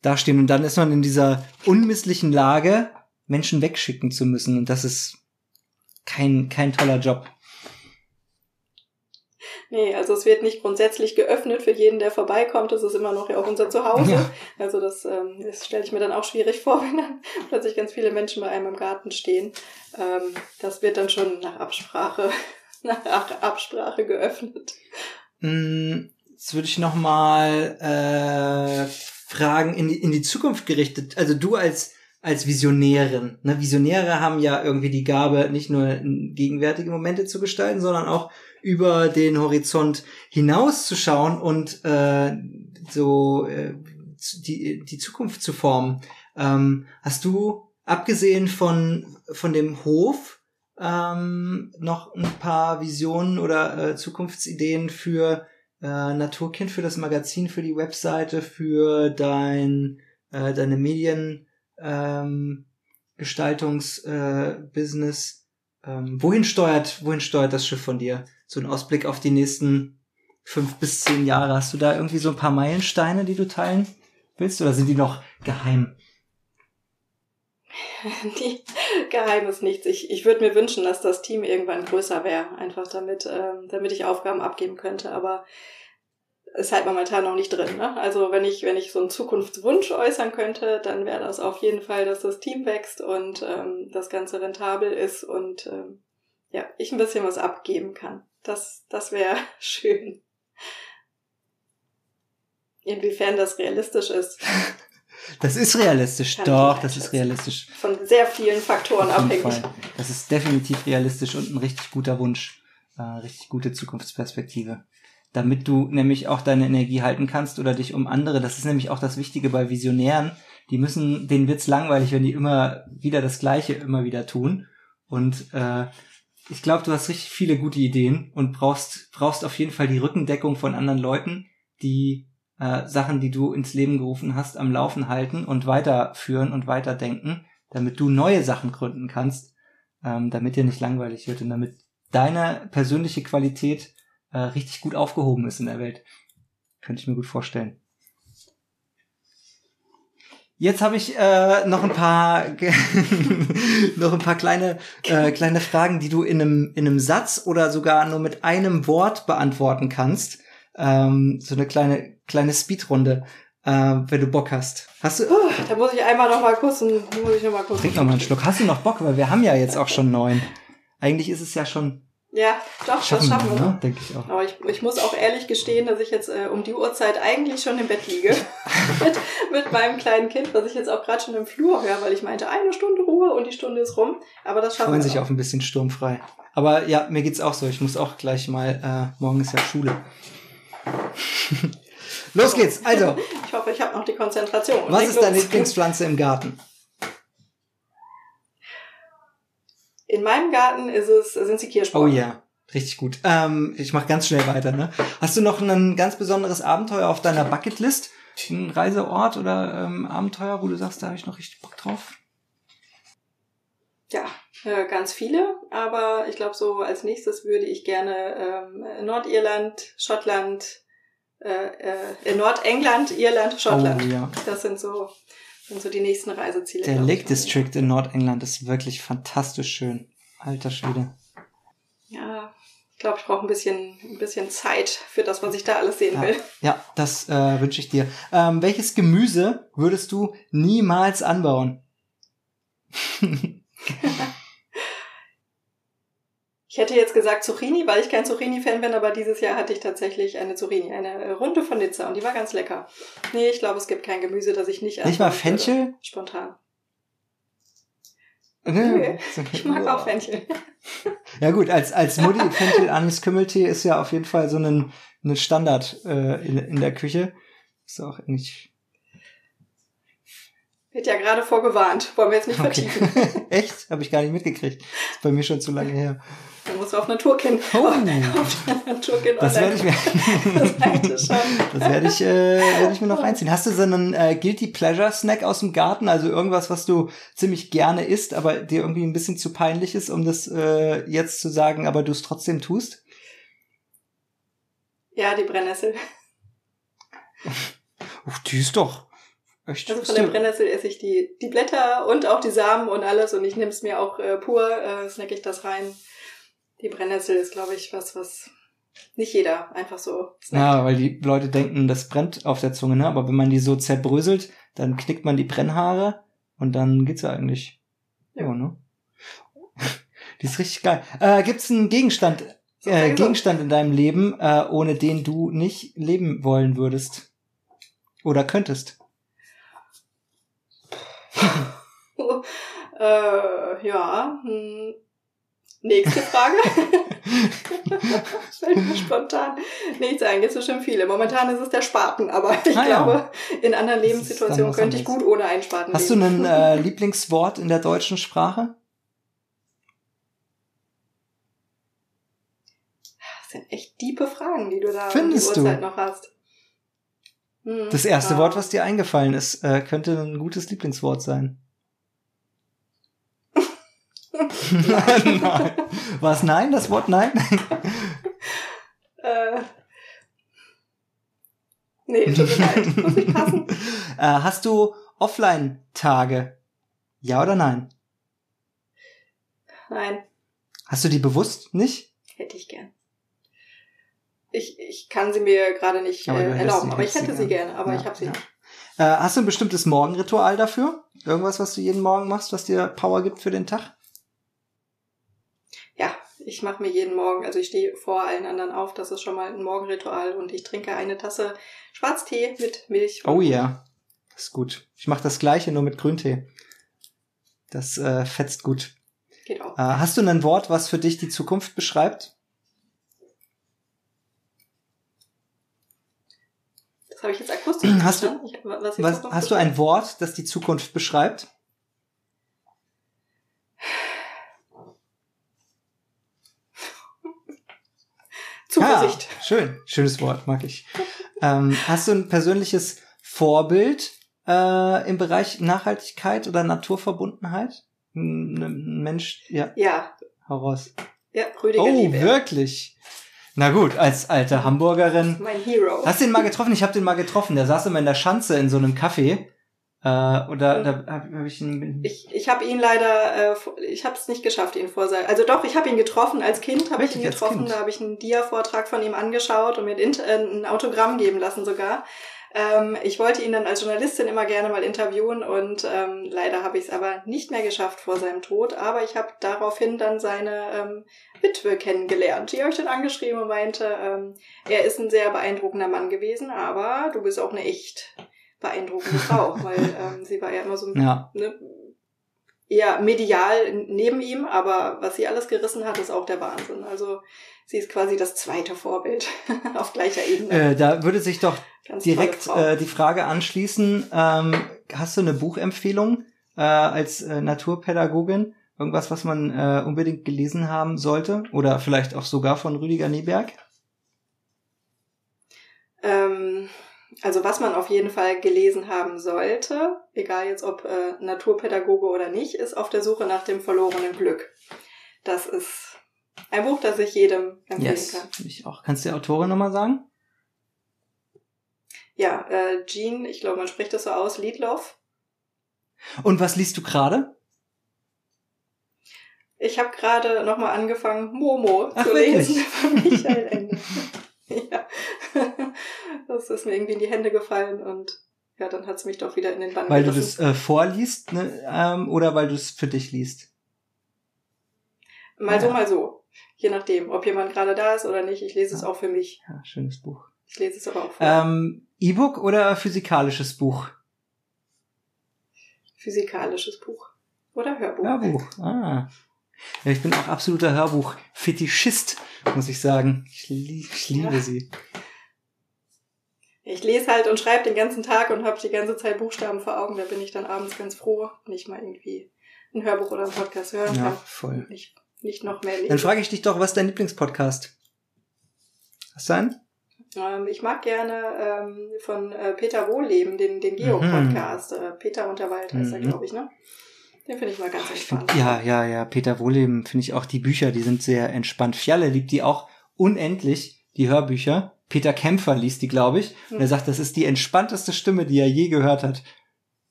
dastehen und dann ist man in dieser unmisslichen Lage, Menschen wegschicken zu müssen und das ist kein, kein toller Job. Nee, also es wird nicht grundsätzlich geöffnet für jeden, der vorbeikommt. Das ist immer noch ja auch unser Zuhause. Ja. Also das, ähm, das stelle ich mir dann auch schwierig vor, wenn dann plötzlich ganz viele Menschen bei einem im Garten stehen. Ähm, das wird dann schon nach Absprache, nach Absprache geöffnet. Mm, jetzt würde ich noch mal äh, fragen in die, in die Zukunft gerichtet. Also du als als Visionärin. Ne? Visionäre haben ja irgendwie die Gabe, nicht nur gegenwärtige Momente zu gestalten, sondern auch über den Horizont hinauszuschauen und äh, so äh, die, die Zukunft zu formen. Ähm, hast du, abgesehen von, von dem Hof, ähm, noch ein paar Visionen oder äh, Zukunftsideen für äh, Naturkind, für das Magazin, für die Webseite, für dein, äh, deine Medien, ähm, Gestaltungsbusiness. Äh, ähm, wohin steuert, wohin steuert das Schiff von dir? So ein Ausblick auf die nächsten fünf bis zehn Jahre. Hast du da irgendwie so ein paar Meilensteine, die du teilen willst, oder sind die noch geheim? Die geheim ist nichts. Ich, ich würde mir wünschen, dass das Team irgendwann größer wäre, einfach damit, ähm, damit ich Aufgaben abgeben könnte. Aber ist halt momentan noch nicht drin. Ne? Also wenn ich, wenn ich so einen Zukunftswunsch äußern könnte, dann wäre das auf jeden Fall, dass das Team wächst und ähm, das Ganze rentabel ist und ähm, ja, ich ein bisschen was abgeben kann. Das, das wäre schön. Inwiefern das realistisch ist. Das ist realistisch, Kann doch, das ist realistisch. Von sehr vielen Faktoren abhängig. Fall. Das ist definitiv realistisch und ein richtig guter Wunsch, äh, richtig gute Zukunftsperspektive. Damit du nämlich auch deine Energie halten kannst oder dich um andere, das ist nämlich auch das Wichtige bei Visionären, die müssen, denen wird's langweilig, wenn die immer wieder das Gleiche immer wieder tun. Und äh, ich glaube, du hast richtig viele gute Ideen und brauchst, brauchst auf jeden Fall die Rückendeckung von anderen Leuten, die äh, Sachen, die du ins Leben gerufen hast, am Laufen halten und weiterführen und weiterdenken, damit du neue Sachen gründen kannst, ähm, damit dir nicht langweilig wird und damit deine persönliche Qualität äh, richtig gut aufgehoben ist in der Welt. Könnte ich mir gut vorstellen. Jetzt habe ich äh, noch ein paar noch ein paar kleine äh, kleine Fragen, die du in einem in einem Satz oder sogar nur mit einem Wort beantworten kannst. Ähm, so eine kleine kleine Speedrunde, äh, wenn du Bock hast. Hast du? Uh, da muss ich einmal noch mal kurz, muss ich noch mal kurz. Trink noch mal einen Schluck. Hast du noch Bock? Weil wir haben ja jetzt auch schon neun. Eigentlich ist es ja schon ja, doch, schaffen das schaffen wir. Ne? Denke ich auch. Aber ich, ich muss auch ehrlich gestehen, dass ich jetzt äh, um die Uhrzeit eigentlich schon im Bett liege. mit, mit meinem kleinen Kind, was ich jetzt auch gerade schon im Flur höre, weil ich meinte, eine Stunde Ruhe und die Stunde ist rum. Aber das schaffen Freuen wir. sich auf ein bisschen sturmfrei. Aber ja, mir geht's auch so. Ich muss auch gleich mal, äh, morgen ist ja Schule. Los geht's, also. ich hoffe, ich habe noch die Konzentration. Was ist deine Lieblingspflanze im Garten? In meinem Garten ist es, sind sie Kirschbäume. Oh ja, richtig gut. Ähm, ich mache ganz schnell weiter. Ne? Hast du noch ein ganz besonderes Abenteuer auf deiner Bucketlist? Ein Reiseort oder ähm, Abenteuer, wo du sagst, da habe ich noch richtig Bock drauf? Ja, äh, ganz viele, aber ich glaube, so als nächstes würde ich gerne ähm, Nordirland, Schottland, äh, äh, Nordengland, Irland, Schottland. Oh, ja. Das sind so sind so die nächsten Reiseziele. Der Lake District in Nordengland ist wirklich fantastisch schön. Alter Schwede. Ja, ich glaube, ich brauche ein bisschen, ein bisschen Zeit für das, was ich da alles sehen ja, will. Ja, das äh, wünsche ich dir. Ähm, welches Gemüse würdest du niemals anbauen? Ich hätte jetzt gesagt Zucchini, weil ich kein Zucchini-Fan bin, aber dieses Jahr hatte ich tatsächlich eine Zucchini, eine Runde von Nizza und die war ganz lecker. Nee, ich glaube, es gibt kein Gemüse, das ich nicht Nicht mal anbauen würde. Fenchel? Spontan. Nee. Ich mag auch Fenchel. Ja gut, als, als Mutti Fenchel Anis Kümmeltee ist ja auf jeden Fall so ein, ein Standard äh, in, in der Küche. Ist auch eigentlich. Wird ja gerade vorgewarnt. Wollen wir jetzt nicht Okay. vertiefen. Echt? Habe ich gar nicht mitgekriegt. Ist bei mir schon zu lange her. Dann musst du auf Naturkind. Oh. Auf Naturkind Das werde ich mir, schauen. das werde ich, äh, werde ich mir noch reinziehen. Hast du so einen äh, Guilty Pleasure Snack aus dem Garten? Also irgendwas, was du ziemlich gerne isst, aber dir irgendwie ein bisschen zu peinlich ist, um das äh, jetzt zu sagen, aber du es trotzdem tust? Ja, die Brennnessel. Uff, die ist doch echt. Also von der Brennnessel esse ich die, die Blätter und auch die Samen und alles und ich nehme es mir auch äh, pur, äh, snack ich das rein. Die Brennnessel ist, glaube ich, was, was nicht jeder einfach so snackt. Ja, weil die Leute denken, das brennt auf der Zunge, ne? Aber wenn man die so zerbröselt, dann knickt man die Brennhaare und dann geht's ja eigentlich. Ja, Ja. ne? Die ist richtig geil. Äh, gibt's einen Gegenstand, äh. Gegenstand in deinem Leben, äh, ohne den du nicht leben wollen würdest? Oder könntest? äh, ja. Hm. Nächste Frage. Fällt mir spontan nichts ein. Gibt es bestimmt viele. Momentan ist es der Spaten, aber ich Ah, ja. glaube, in anderen Lebenssituationen könnte ich gut ohne einen Spaten Hast du leben. ein äh, Lieblingswort in der deutschen Sprache? Das sind echt diepe Fragen, die du da Findest um du? die Uhrzeit noch hast. Hm, Das erste ja. Wort, was dir eingefallen ist, äh, könnte ein gutes Lieblingswort sein. nein. War es nein, das Wort nein? Äh, nee, tut mir leid. Muss ich passen? Äh, hast du Offline-Tage? Ja oder nein? Nein, Hast du die bewusst nicht? hätte ich gern. Ich, ich kann sie mir gerade nicht äh, erlauben, aber ich hätte sie sie gern. gerne, aber Ja, ich habe sie ja. nicht. Äh, hast du ein bestimmtes Morgenritual dafür? Irgendwas, was du jeden Morgen machst, was dir Power gibt für den Tag? Ja, ich mache mir jeden Morgen, also ich stehe vor allen anderen auf, das ist schon mal ein Morgenritual und ich trinke eine Tasse Schwarztee mit Milch. Oh ja, das ist gut. Ich mache das gleiche, nur mit Grüntee. Das äh, fetzt gut. Geht auch. Äh, hast du ein Wort, was für dich die Zukunft beschreibt? Das habe ich jetzt akustisch Hast du-. Ich, was Was, hast du ein Wort, das die Zukunft beschreibt? Zuversicht. Ah, schön, schönes Wort, mag ich. ähm, hast du ein persönliches Vorbild äh, im Bereich Nachhaltigkeit oder Naturverbundenheit? Ein Mensch, ja, Ja, hau raus. ja, Rüdiger Oh, Lieber. wirklich? Na gut, als alte Hamburgerin. Mein Hero. Hast du den mal getroffen? Ich habe den mal getroffen. Der saß immer in der Schanze in so einem Café. Äh, und da, da habe hab ich ihn. Ich, ich habe ihn leider, äh, ich habe es nicht geschafft, ihn vor sein. Also doch, ich habe ihn getroffen als Kind, habe ich ihn getroffen. Da habe ich einen Dia-Vortrag von ihm angeschaut und mir ein, äh, ein Autogramm geben lassen sogar. Ähm, ich wollte ihn dann als Journalistin immer gerne mal interviewen und ähm, leider habe ich es aber nicht mehr geschafft vor seinem Tod. Aber ich habe daraufhin dann seine ähm, Witwe kennengelernt. Die habe ich dann angeschrieben und meinte, ähm, er ist ein sehr beeindruckender Mann gewesen, aber du bist auch eine echt beeindruckende Frau, weil ähm, sie war ja immer so ein Ja, ne, eher medial neben ihm, aber was sie alles gerissen hat, ist auch der Wahnsinn. Also sie ist quasi das zweite Vorbild auf gleicher Ebene. äh, da würde sich doch Ganz direkt äh, die Frage anschließen, ähm, hast du eine Buchempfehlung äh, als äh, Naturpädagogin? Irgendwas, was man äh, unbedingt gelesen haben sollte? Oder vielleicht auch sogar von Rüdiger Nieberg? Ähm, also was man auf jeden Fall gelesen haben sollte, egal jetzt ob äh, Naturpädagoge oder nicht, ist auf der Suche nach dem verlorenen Glück. Das ist ein Buch, das ich jedem empfehlen Yes, kann. ich auch. Kannst du die Autorin nochmal sagen? Ja, äh, Jean, ich glaube, man spricht das so aus, Liedloff. Und was liest du gerade? Ich habe gerade nochmal angefangen, Momo Ach, zu wirklich? lesen von Michael Ende. ja. Das ist mir irgendwie in die Hände gefallen und ja, dann hat's mich doch wieder in den Bann Weil du gerissen. das äh, vorliest, ne, ähm, oder weil du es für dich liest? Mal so, Ja. mal so. Je nachdem, ob jemand gerade da ist oder nicht. Ich lese es auch für mich. Ja, schönes Buch. Ich lese es aber auch für Ähm, E-Book oder physikalisches Buch? physikalisches Buch. Oder Hörbuch. Hörbuch. Ah. Ja, ich bin auch absoluter Hörbuch-Fetischist, muss ich sagen. Ich, lie ich liebe Ja. sie. Ich lese halt und schreibe den ganzen Tag und habe die ganze Zeit Buchstaben vor Augen. Da bin ich dann abends ganz froh, wenn ich mal irgendwie ein Hörbuch oder einen Podcast hören Ja, kann. voll. Nicht, nicht noch mehr lesen. Dann frage ich dich doch, was ist dein Lieblingspodcast? Hast du einen? Ähm, ich mag gerne ähm, von äh, Peter Wohleben, den, den Mhm. Geo-Podcast. Äh, Peter Unterwald heißt er, Mhm. glaube ich, ne? Den finde ich mal ganz find, entspannt. ja, ja, ja, Peter Wohleben finde ich auch die Bücher, die sind sehr entspannt. Fjalle liebt die auch unendlich, die Hörbücher. Peter Kämpfer liest die, glaube ich. Und er Hm. sagt, das ist die entspannteste Stimme, die er je gehört hat.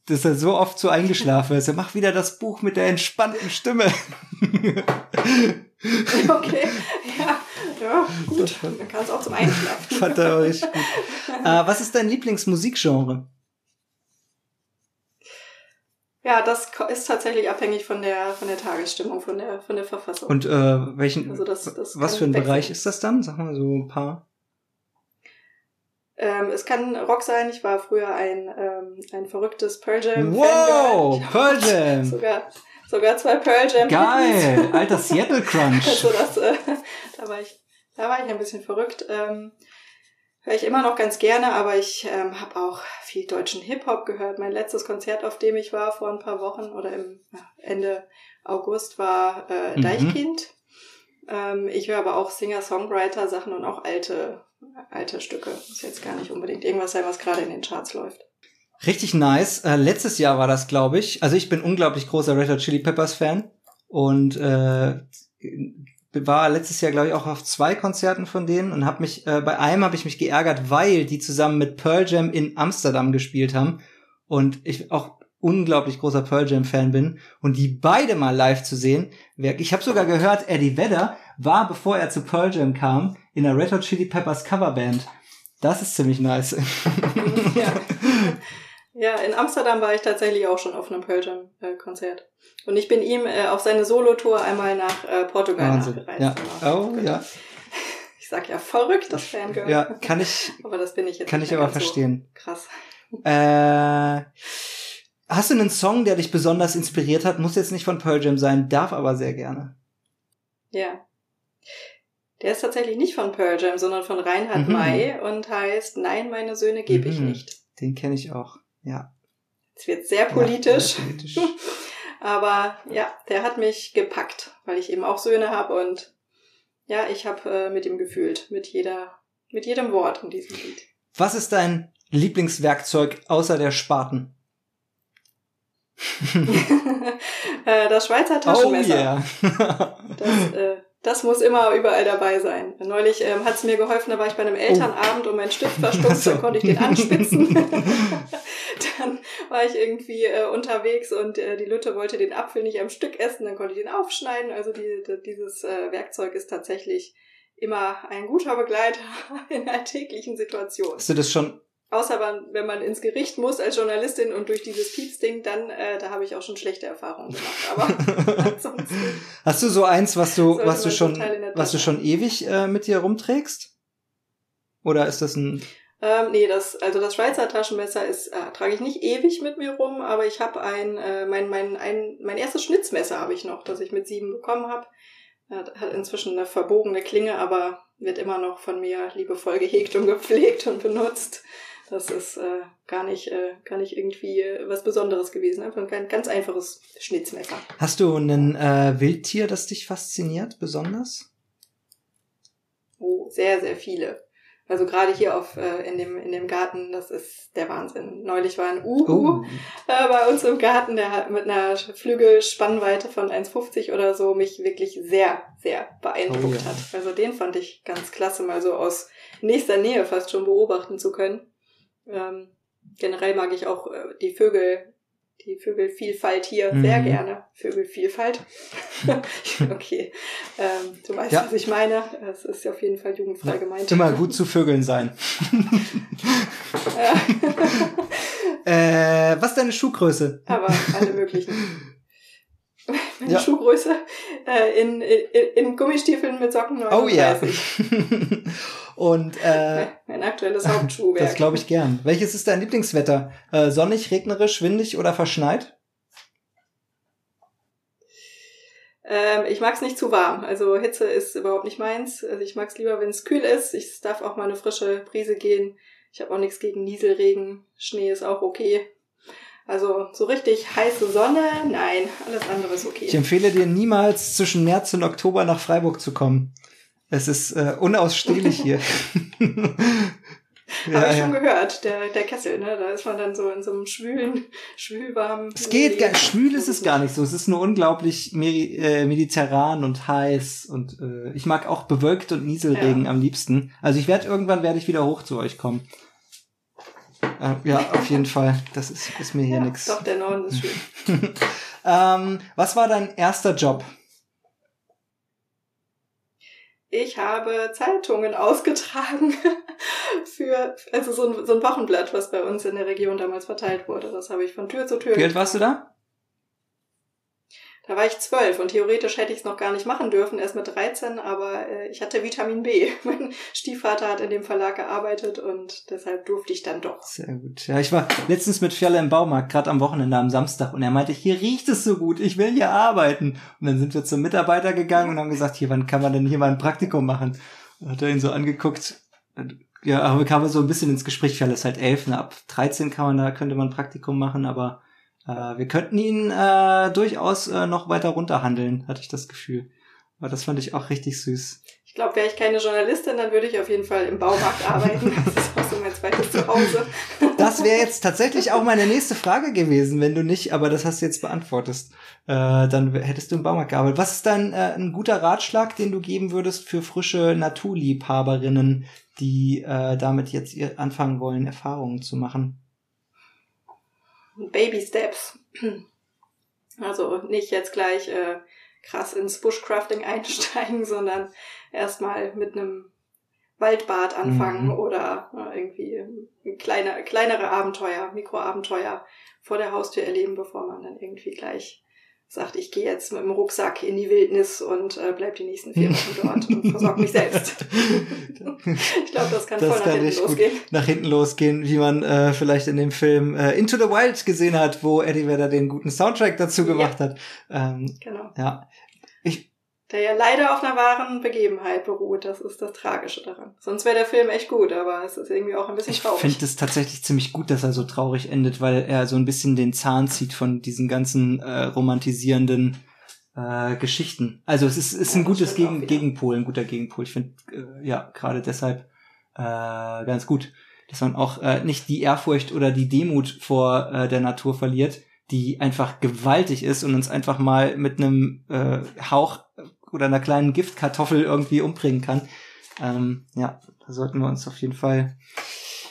Dass er so oft so eingeschlafen ist. Er macht wieder das Buch mit der entspannten Stimme. Okay, ja, ja, gut. Man kann es auch zum Einschlafen. Fand er richtig gut. Äh, was ist dein Lieblingsmusikgenre? Ja, das ist tatsächlich abhängig von der, von der Tagesstimmung, von der, von der Verfassung. Und äh, welchen, Also das- das was für ein wechseln. Bereich ist das dann? Sag mal so ein paar. Ähm, es kann Rock sein. Ich war früher ein, ähm, ein verrücktes Pearl Jam. Wow, Pearl Jam. Sogar, sogar zwei Pearl Jam. Geil, alter Seattle Crunch. Also das, äh, da war ich, da war ich ein bisschen verrückt. Ähm, Höre ich immer noch ganz gerne, aber ich ähm, habe auch viel deutschen Hip-Hop gehört. Mein letztes Konzert, auf dem ich war vor ein paar Wochen oder im Ende August, war äh, Mhm. Deichkind. Ähm, ich höre aber auch Singer-Songwriter-Sachen und auch alte, alte Stücke. Muss jetzt gar nicht unbedingt irgendwas sein, was gerade in den Charts läuft. Richtig nice. Äh, letztes Jahr war das, glaube ich. Also ich bin unglaublich großer Red Hot Chili Peppers Fan und äh, war letztes Jahr, glaube ich, auch auf zwei Konzerten von denen und habe mich äh, bei einem habe ich mich geärgert, weil die zusammen mit Pearl Jam in Amsterdam gespielt haben und ich auch unglaublich großer Pearl Jam Fan bin und die beide mal live zu sehen. Ich habe sogar gehört, Eddie Vedder war, bevor er zu Pearl Jam kam, in der Red Hot Chili Peppers Coverband. Das ist ziemlich nice. ja. ja, in Amsterdam war ich tatsächlich auch schon auf einem Pearl Jam äh, Konzert. Und ich bin ihm äh, auf seine Solo-Tour einmal nach äh, Portugal Wahnsinn. nachgereist. Ja. Genau. Oh, ja. Ich sag ja verrückt, das Fangirl. Ja, kann ich, Aber das bin ich jetzt kann ich aber verstehen. So krass. Äh, hast du einen Song, der dich besonders inspiriert hat? Muss jetzt nicht von Pearl Jam sein, darf aber sehr gerne. Ja. Der ist tatsächlich nicht von Pearl Jam, sondern von Reinhard Mhm. May und heißt Nein, meine Söhne gebe ich Mhm. nicht. Den kenne ich auch. Ja. Es wird sehr politisch. Ja, sehr politisch. Aber ja, der hat mich gepackt, weil ich eben auch Söhne habe und ja, ich habe äh, mit ihm gefühlt, mit jeder, mit jedem Wort in diesem Lied. Was ist dein Lieblingswerkzeug außer der Spaten? äh, das Schweizer Oh Taschenmesser. yeah. Das, äh, das muss immer überall dabei sein. Neulich ähm, hat es mir geholfen, da war ich bei einem Elternabend und mein Stift so. dann konnte ich den anspitzen. dann war ich irgendwie äh, unterwegs und äh, die Lütte wollte den Apfel nicht am Stück essen, dann konnte ich den aufschneiden. Also die, die, dieses äh, Werkzeug ist tatsächlich immer ein guter Begleiter in alltäglichen Situationen. Hast du das schon? Außer wenn man ins Gericht muss als Journalistin und durch dieses Pieps-Ding, dann, äh, da habe ich auch schon schlechte Erfahrungen gemacht. Aber ansonsten. Hast du so eins, was du, was du schon, was du schon ewig äh, mit dir rumträgst? Oder ist das ein? Ähm, nee, das, also das Schweizer Taschenmesser ist, äh, trage ich nicht ewig mit mir rum, aber ich habe ein, äh, mein, mein, ein, mein erstes Schnitzmesser habe ich noch, das ich mit sieben bekommen habe. Hat hat inzwischen eine verbogene Klinge, aber wird immer noch von mir liebevoll gehegt und gepflegt und benutzt. Das ist äh, gar nicht, äh, gar nicht irgendwie äh, was Besonderes gewesen. Einfach ein ganz, einfaches Schnitzmesser. Hast du ein äh, Wildtier, das dich fasziniert, besonders? Oh, sehr, sehr viele. Also gerade hier auf äh, in dem in dem Garten, das ist der Wahnsinn. Neulich war ein Uhu Oh. äh, bei uns im Garten, der hat mit einer Flügelspannweite von 1,50 oder so mich wirklich sehr, sehr beeindruckt Oh ja. hat. Also den fand ich ganz klasse, mal so aus nächster Nähe fast schon beobachten zu können. Ähm, generell mag ich auch äh, die Vögel, die Vögelvielfalt hier Mhm. sehr gerne. Vögelvielfalt. okay. Ähm, du weißt, Ja. was ich meine. Es ist auf jeden Fall jugendfrei gemeint. Immer gut zu Vögeln sein. Ja. Äh, was ist deine Schuhgröße? Aber alle möglichen. meine Ja. Schuhgröße, äh, in, in, in Gummistiefeln mit Socken 39. Oh ja. Und äh, Mein aktuelles Hauptschuhwerk. das glaube ich gern. Welches ist dein Lieblingswetter? Äh, sonnig, regnerisch, windig oder verschneit? Ähm, ich mag es nicht zu warm. Also Hitze ist überhaupt nicht meins. Also ich mag es lieber, wenn es kühl ist. Ich es darf auch mal eine frische Brise gehen. Ich habe auch nichts gegen Nieselregen. Schnee ist auch okay. Also so richtig heiße Sonne, nein, alles andere ist Ich okay. empfehle dir niemals zwischen März und Oktober nach Freiburg zu kommen. Es ist äh, unausstehlich hier. Habe ich schon gehört, der, der Kessel, ne? Da ist man dann so in so einem schwülen, schwülwarmen. Es geht gar, schwül ist es gar nicht so. Es ist nur unglaublich äh, mediterran und heiß und äh, ich mag auch bewölkt und Nieselregen Ja. am liebsten. Also ich werde irgendwann werde ich wieder hoch zu euch kommen. Äh, ja, auf jeden Fall. Das ist, ist mir hier Ja, nix. doch, der Norden ist schön. ähm, was war dein erster Job? Ich habe Zeitungen ausgetragen für, also so ein, so ein Wochenblatt, was bei uns in der Region damals verteilt wurde. Das habe ich von Tür zu Tür Wie alt warst du da? Da war ich zwölf und theoretisch hätte ich es noch gar nicht machen dürfen, erst mit 13, aber äh, ich hatte Vitamin B. Mein Stiefvater hat in dem Verlag gearbeitet und deshalb durfte ich dann doch. Sehr gut. Ja, ich war letztens mit Fjalle im Baumarkt, gerade am Wochenende am Samstag, und er meinte, hier riecht es so gut, ich will hier arbeiten. Und dann sind wir zum Mitarbeiter gegangen und haben gesagt, hier, wann kann man denn hier mal ein Praktikum machen? Und hat er ihn so angeguckt. Ja, aber kam so ein bisschen ins Gespräch, Fjalle ist halt elf, ne? ab 13 kann man da, könnte man ein Praktikum machen, aber äh, wir könnten ihn äh, durchaus äh, noch weiter runterhandeln, hatte ich das Gefühl. Aber das fand ich auch richtig süß. Ich glaube, wäre ich keine Journalistin, dann würde ich auf jeden Fall im Baumarkt arbeiten. Das ist auch so mein zweites Zuhause. Das wäre jetzt tatsächlich auch meine nächste Frage gewesen, wenn du nicht, aber das hast du jetzt beantwortet. Äh, dann hättest du im Baumarkt gearbeitet. Was ist dein äh, ein guter Ratschlag, den du geben würdest für frische Naturliebhaberinnen, die äh, damit jetzt anfangen wollen, Erfahrungen zu machen? Baby Steps. Also nicht jetzt gleich äh, krass ins Bushcrafting einsteigen, sondern erstmal mit einem Waldbad anfangen Mhm. oder äh, irgendwie ein kleine, kleinere Abenteuer, Mikroabenteuer vor der Haustür erleben, bevor man dann irgendwie gleich sagt, ich gehe jetzt mit dem Rucksack in die Wildnis und äh, bleib die nächsten vier Wochen dort und versorge mich selbst. ich glaube, das kann Das voll nach kann hinten losgehen. nach hinten losgehen, wie man äh, vielleicht in dem Film äh, Into the Wild gesehen hat, wo Eddie Vedder den guten Soundtrack dazu Ja. gemacht hat. Ähm, Genau. ja, Der ja leider auf einer wahren Begebenheit beruht. Das ist das Tragische daran. Sonst wäre der Film echt gut, aber es ist irgendwie auch ein bisschen Ich traurig. finde es tatsächlich ziemlich gut, dass er so traurig endet, weil er so ein bisschen den Zahn zieht von diesen ganzen äh, romantisierenden äh, Geschichten. Also es ist, ist Ja, ein das gutes Gegen. Gegenpol, ein guter Gegenpol. Ich finde äh, ja gerade deshalb äh, ganz gut, dass man auch äh, nicht die Ehrfurcht oder die Demut vor äh, der Natur verliert, die einfach gewaltig ist und uns einfach mal mit einem äh, Hauch oder einer kleinen Giftkartoffel irgendwie umbringen kann. Ähm, ja, da sollten wir uns auf jeden Fall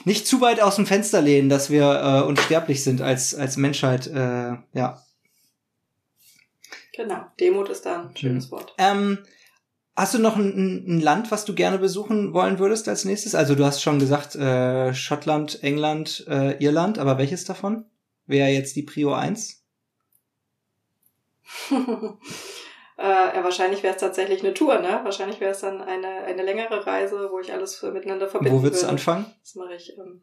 nicht zu weit aus dem Fenster lehnen, dass wir äh, unsterblich sind als, als Menschheit. Äh, ja. Genau. Demut ist da Mhm. ein schönes Wort. Ähm, hast du noch ein, ein- ein Land, was du gerne besuchen wollen würdest als nächstes? Also du hast schon gesagt, äh, Schottland, England, äh, Irland, aber welches davon? Wäre jetzt die Prio 1? äh, ja, wahrscheinlich wäre es tatsächlich eine Tour, ne? Wahrscheinlich wäre es dann eine, eine längere Reise, wo ich alles für- miteinander verbinden Wo würdest du anfangen? Das mache ich ähm,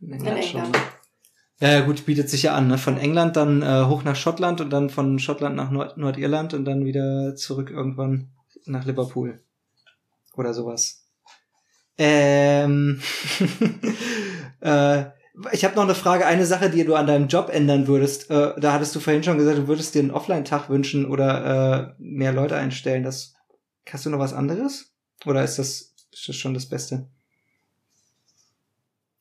In in England. Ja, ja, gut, bietet sich ja an, ne? Von England dann äh, hoch nach Schottland und dann von Schottland nach Nord Nordirland und dann wieder zurück irgendwann nach Liverpool. Oder sowas. Ähm, äh, ich habe noch eine Frage, eine Sache, die du an deinem Job ändern würdest. Äh, da hattest du vorhin schon gesagt, du würdest dir einen Offline-Tag wünschen oder äh, mehr Leute einstellen. Das, hast du noch was anderes? Oder ist das, ist das schon das Beste?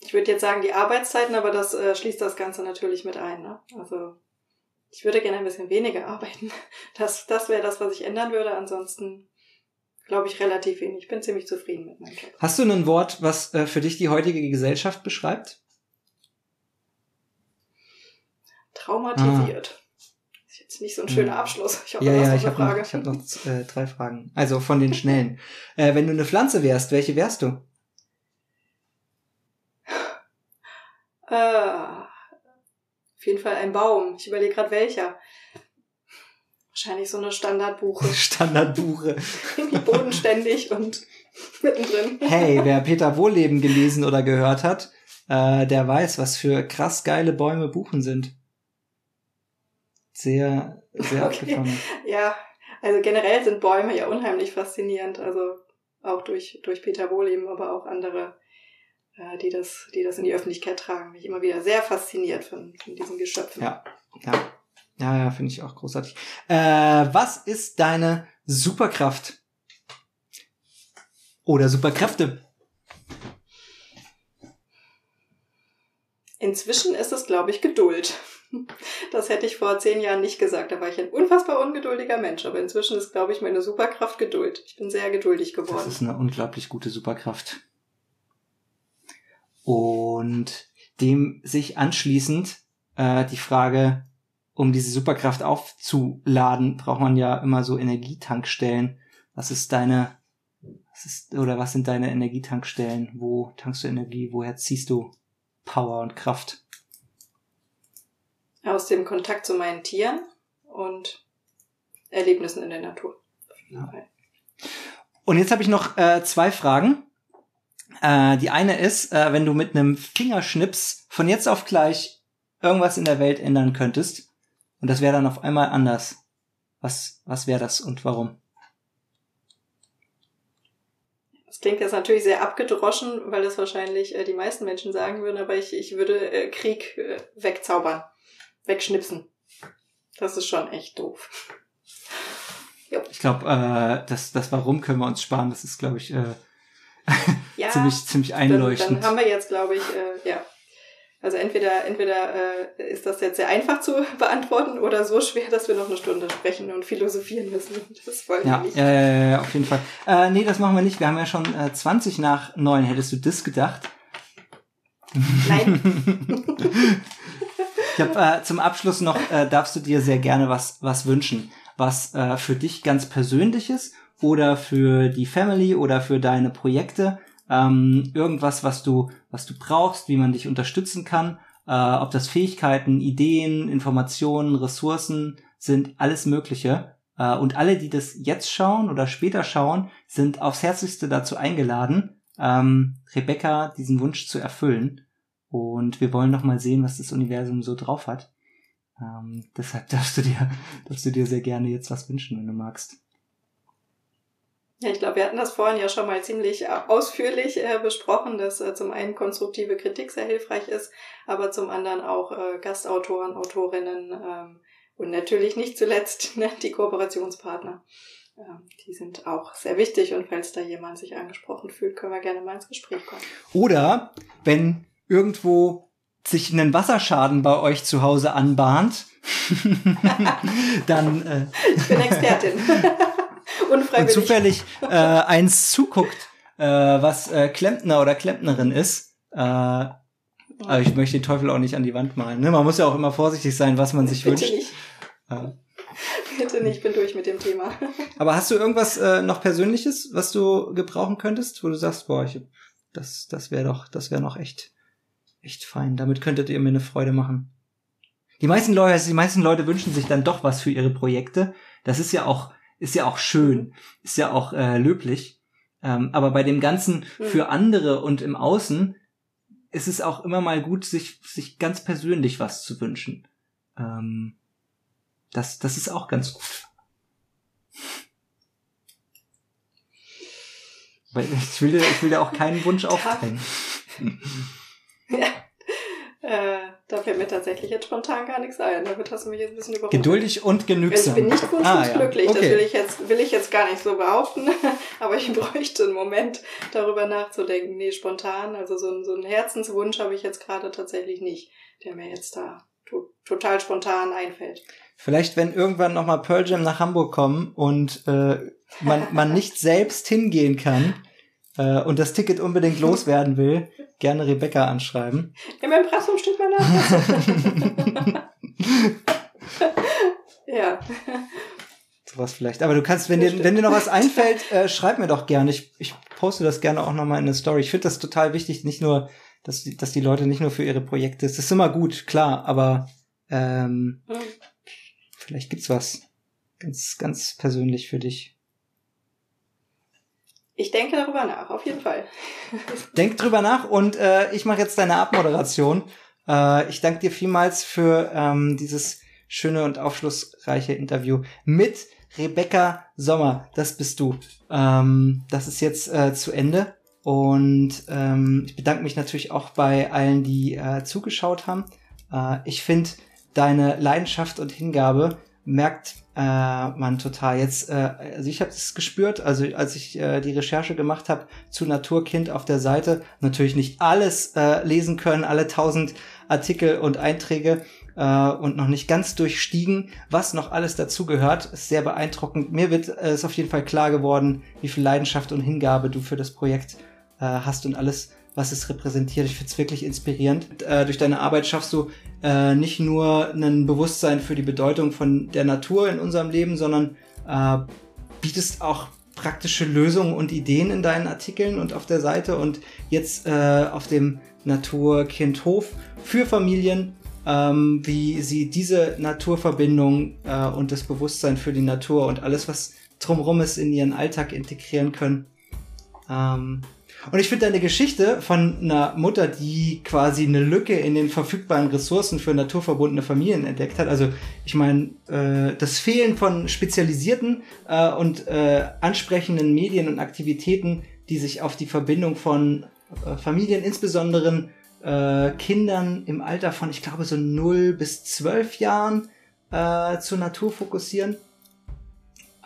Ich würde jetzt sagen die Arbeitszeiten, aber das äh, schließt das Ganze natürlich mit ein. Ne? Also ich würde gerne ein bisschen weniger arbeiten. Das, das wäre das, was ich ändern würde. Ansonsten glaube ich relativ wenig. Ich bin ziemlich zufrieden mit meinem Job. Hast du ein Wort, was äh, für dich die heutige Gesellschaft beschreibt? Traumatisiert. Ist jetzt nicht so ein schöner Hm. Abschluss. Ich hoffe, Ja, ja, ich habe noch, ich hab noch äh, drei Fragen. Also von den schnellen. äh, wenn du eine Pflanze wärst, welche wärst du? Äh, auf jeden Fall ein Baum. Ich überlege gerade welcher. Wahrscheinlich so eine Standardbuche. Standardbuche. Irgendwie bodenständig und mittendrin. Hey, wer Peter Wohlleben gelesen oder gehört hat, äh, der weiß, was für krass geile Bäume Buchen sind. Sehr, sehr Okay. abgefahren. Ja, also generell sind Bäume ja unheimlich faszinierend. Also auch durch, durch Peter Wohleben, aber auch andere, äh, die, das, die das in die Öffentlichkeit tragen. Mich immer wieder sehr fasziniert von, von diesen Geschöpfen. Ja, ja. Ja, ja, finde ich auch großartig. Äh, was ist deine Superkraft? Oder Superkräfte? Inzwischen ist es, glaube ich, Geduld. Das hätte ich vor zehn Jahren nicht gesagt. Da war ich ein unfassbar ungeduldiger Mensch. Aber inzwischen ist, glaube ich, meine Superkraft Geduld. Ich bin sehr geduldig Das geworden. ist eine unglaublich gute Superkraft. Und dem sich anschließend äh, die Frage, um diese Superkraft aufzuladen, braucht man ja immer so Energietankstellen. Was ist deine, was ist, oder was sind deine Energietankstellen? Wo tankst du Energie? Woher ziehst du Power und Kraft? Aus dem Kontakt zu meinen Tieren und Erlebnissen in der Natur. Ja. Und jetzt habe ich noch äh, zwei Fragen. Äh, die eine ist, äh, wenn du mit einem Fingerschnips von jetzt auf gleich irgendwas in der Welt ändern könntest und das wäre dann auf einmal anders. Was, was wäre das und warum? Das klingt jetzt natürlich sehr abgedroschen, weil das wahrscheinlich äh, die meisten Menschen sagen würden, aber ich, ich würde äh, Krieg äh, wegzaubern, wegschnipsen. Das ist schon echt doof. Ich glaube, äh, das, das Warum können wir uns sparen. Das ist, glaube ich, äh, Ja, ziemlich, ziemlich dann, einleuchtend. dann haben wir jetzt, glaube ich, äh, ja. Also entweder, entweder äh, ist das jetzt sehr einfach zu beantworten oder so schwer, dass wir noch eine Stunde sprechen und philosophieren müssen. Das wollen ja, wir nicht. ja, ja, ja, auf jeden Fall. Äh, nee, das machen wir nicht. Wir haben ja schon äh, 20 nach 9. Hättest du das gedacht? Nein. Ich habe äh, zum Abschluss noch, äh, darfst du dir sehr gerne was, was wünschen, was äh, für dich ganz persönliches oder für die Family oder für deine Projekte, ähm, irgendwas, was du, was du brauchst, wie man dich unterstützen kann, äh, ob das Fähigkeiten, Ideen, Informationen, Ressourcen sind, alles Mögliche. Äh, und alle, die das jetzt schauen oder später schauen, sind aufs Herzlichste dazu eingeladen, ähm, Rebecca diesen Wunsch zu erfüllen. Und wir wollen noch mal sehen, was das Universum so drauf hat. Ähm, deshalb darfst du dir, darfst du dir sehr gerne jetzt was wünschen, wenn du magst. Ja, ich glaube, wir hatten das vorhin ja schon mal ziemlich äh, ausführlich äh, besprochen, dass äh, zum einen konstruktive Kritik sehr hilfreich ist, aber zum anderen auch äh, Gastautoren, Autorinnen ähm, und natürlich nicht zuletzt ne, die Kooperationspartner. Ähm, die sind auch sehr wichtig und falls da jemand sich angesprochen fühlt, können wir gerne mal ins Gespräch kommen. Oder wenn irgendwo sich ein Wasserschaden bei euch zu Hause anbahnt, dann äh, Ich bin Expertin. und Unfreiwillig. zufällig äh, eins zuguckt, äh, was äh, Klempner oder Klempnerin ist. Äh, aber ich möchte den Teufel auch nicht an die Wand malen. Ne? Man muss ja auch immer vorsichtig sein, was man sich Bitte wünscht. nicht. Äh, Bitte nicht, ich bin durch mit dem Thema. aber hast du irgendwas äh, noch Persönliches, was du gebrauchen könntest, wo du sagst, boah, ich, das, das wäre doch, das wäre noch echt, echt fein. Damit könntet ihr mir eine Freude machen. Die meisten Leute, also die meisten Leute wünschen sich dann doch was für ihre Projekte. Das ist ja auch, ist ja auch schön, ist ja auch äh, löblich. Ähm, aber bei dem Ganzen für andere und im Außen ist es auch immer mal gut, sich, sich ganz persönlich was zu wünschen. Ähm, das, das ist auch ganz gut. Weil ich will, dir- ich will dir auch keinen Wunsch aufdrängen. Ja. Äh, da fällt mir tatsächlich jetzt spontan gar nichts ein. Damit hast du mich jetzt ein bisschen überrumpelt. Geduldig und genügsam. ich bin nicht wunschlos Ah, ja. glücklich, das Okay. will ich, jetzt, will ich jetzt gar nicht so behaupten, aber ich bräuchte einen Moment, darüber nachzudenken. Nee, spontan, also so, ein- so einen Herzenswunsch habe ich jetzt gerade tatsächlich nicht, der mir jetzt da to total spontan einfällt. Vielleicht, wenn irgendwann nochmal Pearl Jam nach Hamburg kommen und äh, man, man nicht selbst hingehen kann äh, und das Ticket unbedingt loswerden will, gerne Rebecca anschreiben. Im Impressum steht mein Name. ja. Sowas vielleicht. Aber du kannst, wenn dir, wenn dir noch was einfällt, äh, schreib mir doch gerne. Ich, ich poste das gerne auch nochmal in eine Story. Ich finde das total wichtig, nicht nur, dass die, dass die Leute nicht nur für ihre Projekte, das ist immer gut, klar, aber ähm, Hm. vielleicht gibt's was Ganz, ganz persönlich für dich. Ich denke darüber nach, auf jeden Fall. Denk drüber nach und äh, ich mache jetzt deine Abmoderation. Äh, ich danke dir vielmals für ähm, dieses schöne und aufschlussreiche Interview mit Rebecca Sommer. Das bist du. Ähm, das ist jetzt äh, zu Ende. Und ähm, ich bedanke mich natürlich auch bei allen, die äh, zugeschaut haben. Äh, ich finde, deine Leidenschaft und Hingabe merkt äh, man total. Jetzt, äh, also ich habe es gespürt, also als ich äh, die Recherche gemacht habe zu Naturkind auf der Seite, natürlich nicht alles äh, lesen können, alle tausend Artikel und Einträge äh, und noch nicht ganz durchstiegen, was noch alles dazu gehört. Ist sehr beeindruckend. Mir wird äh, ist auf jeden Fall klar geworden, wie viel Leidenschaft und Hingabe du für das Projekt äh, hast und alles, was es repräsentiert. Ich finde es wirklich inspirierend. Äh, durch deine Arbeit schaffst du äh, nicht nur ein Bewusstsein für die Bedeutung von der Natur in unserem Leben, sondern äh, bietest auch praktische Lösungen und Ideen in deinen Artikeln und auf der Seite und jetzt äh, auf dem Naturkindhof für Familien, ähm, wie sie diese Naturverbindung äh, und das Bewusstsein für die Natur und alles, was drumherum ist, in ihren Alltag integrieren können. Ähm, und ich finde deine Geschichte von einer Mutter, die quasi eine Lücke in den verfügbaren Ressourcen für naturverbundene Familien entdeckt hat. Also ich meine, äh, das Fehlen von spezialisierten äh, und äh, ansprechenden Medien und Aktivitäten, die sich auf die Verbindung von äh, Familien, insbesondere äh, Kindern im Alter von, ich glaube, so 0 bis 12 Jahren äh, zur Natur fokussieren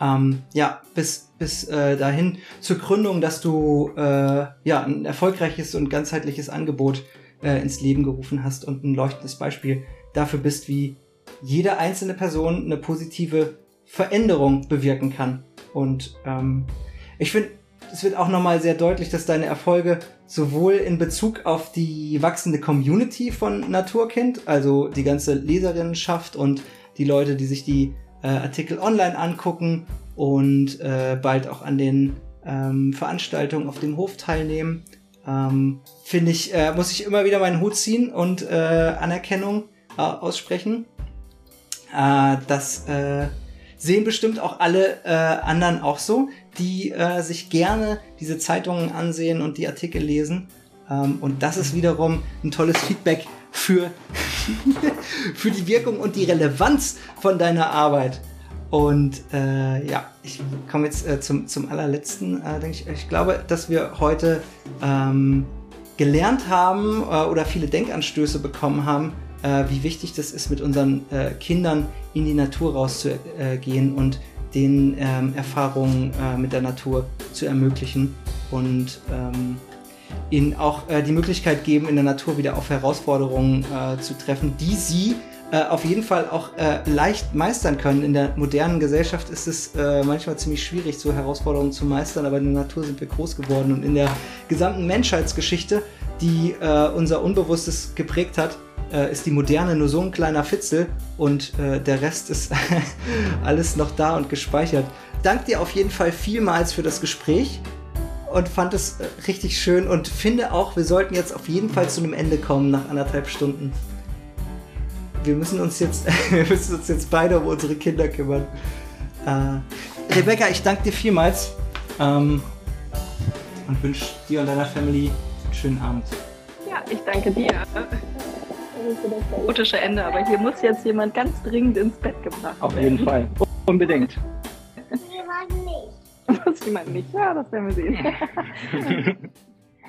ähm, ja, bis, bis äh, dahin zur Gründung, dass du äh, ja ein erfolgreiches und ganzheitliches Angebot äh, ins Leben gerufen hast und ein leuchtendes Beispiel dafür bist, wie jede einzelne Person eine positive Veränderung bewirken kann. Und ähm, ich finde, es wird auch nochmal sehr deutlich, dass deine Erfolge sowohl in Bezug auf die wachsende Community von Naturkind, also die ganze Leserinnenschaft und die Leute, die sich die äh, Artikel online angucken und äh, bald auch an den ähm, Veranstaltungen auf dem Hof teilnehmen. Ähm, Finde ich, äh, muss ich immer wieder meinen Hut ziehen und äh, Anerkennung äh, aussprechen. Äh, das äh, sehen bestimmt auch alle äh, anderen auch so, die äh, sich gerne diese Zeitungen ansehen und die Artikel lesen. Ähm, und das ist wiederum ein tolles Feedback für, für die Wirkung und die Relevanz von deiner Arbeit. Und äh, ja, ich komme jetzt äh, zum, zum allerletzten, äh, denke ich. Ich glaube, dass wir heute ähm, gelernt haben äh, oder viele Denkanstöße bekommen haben, äh, wie wichtig das ist, mit unseren äh, Kindern in die Natur rauszugehen und den ähm, Erfahrungen mit der Natur zu ermöglichen und ähm, ihnen auch äh, die Möglichkeit geben, in der Natur wieder auf Herausforderungen äh, zu treffen, die sie äh, auf jeden Fall auch äh, leicht meistern können. In der modernen Gesellschaft ist es äh, manchmal ziemlich schwierig, so Herausforderungen zu meistern, aber in der Natur sind wir groß geworden und in der gesamten Menschheitsgeschichte, die äh, unser Unbewusstes geprägt hat, ist die Moderne nur so ein kleiner Fitzel und der Rest ist alles noch da und gespeichert. Dank dir auf jeden Fall vielmals für das Gespräch und fand es äh, richtig schön und finde auch, wir sollten jetzt auf jeden Fall zu einem Ende kommen nach anderthalb Stunden. Wir müssen uns jetzt, wir müssen uns jetzt beide um unsere Kinder kümmern. Äh, Rebecca, ich danke dir vielmals ähm, und wünsche dir und deiner Family einen schönen Abend. Ja, ich danke dir. Das ist so das chaotische Ende, aber hier muss jetzt jemand ganz dringend ins Bett gebracht werden. Auf jeden Fall. Unbedingt. Das jemand nicht. Ja, das werden wir sehen.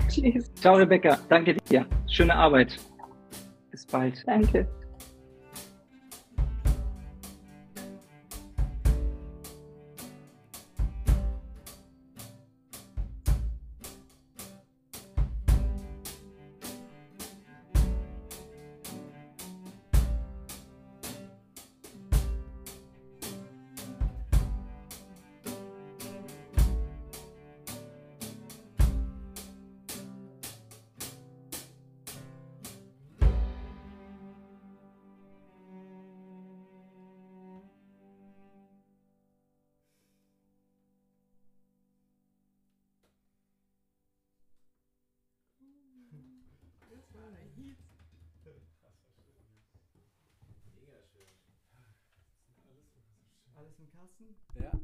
Tschüss. Ciao, Rebecca. Danke dir. Schöne Arbeit. Bis bald. Danke. Ist im Kasten. Ja.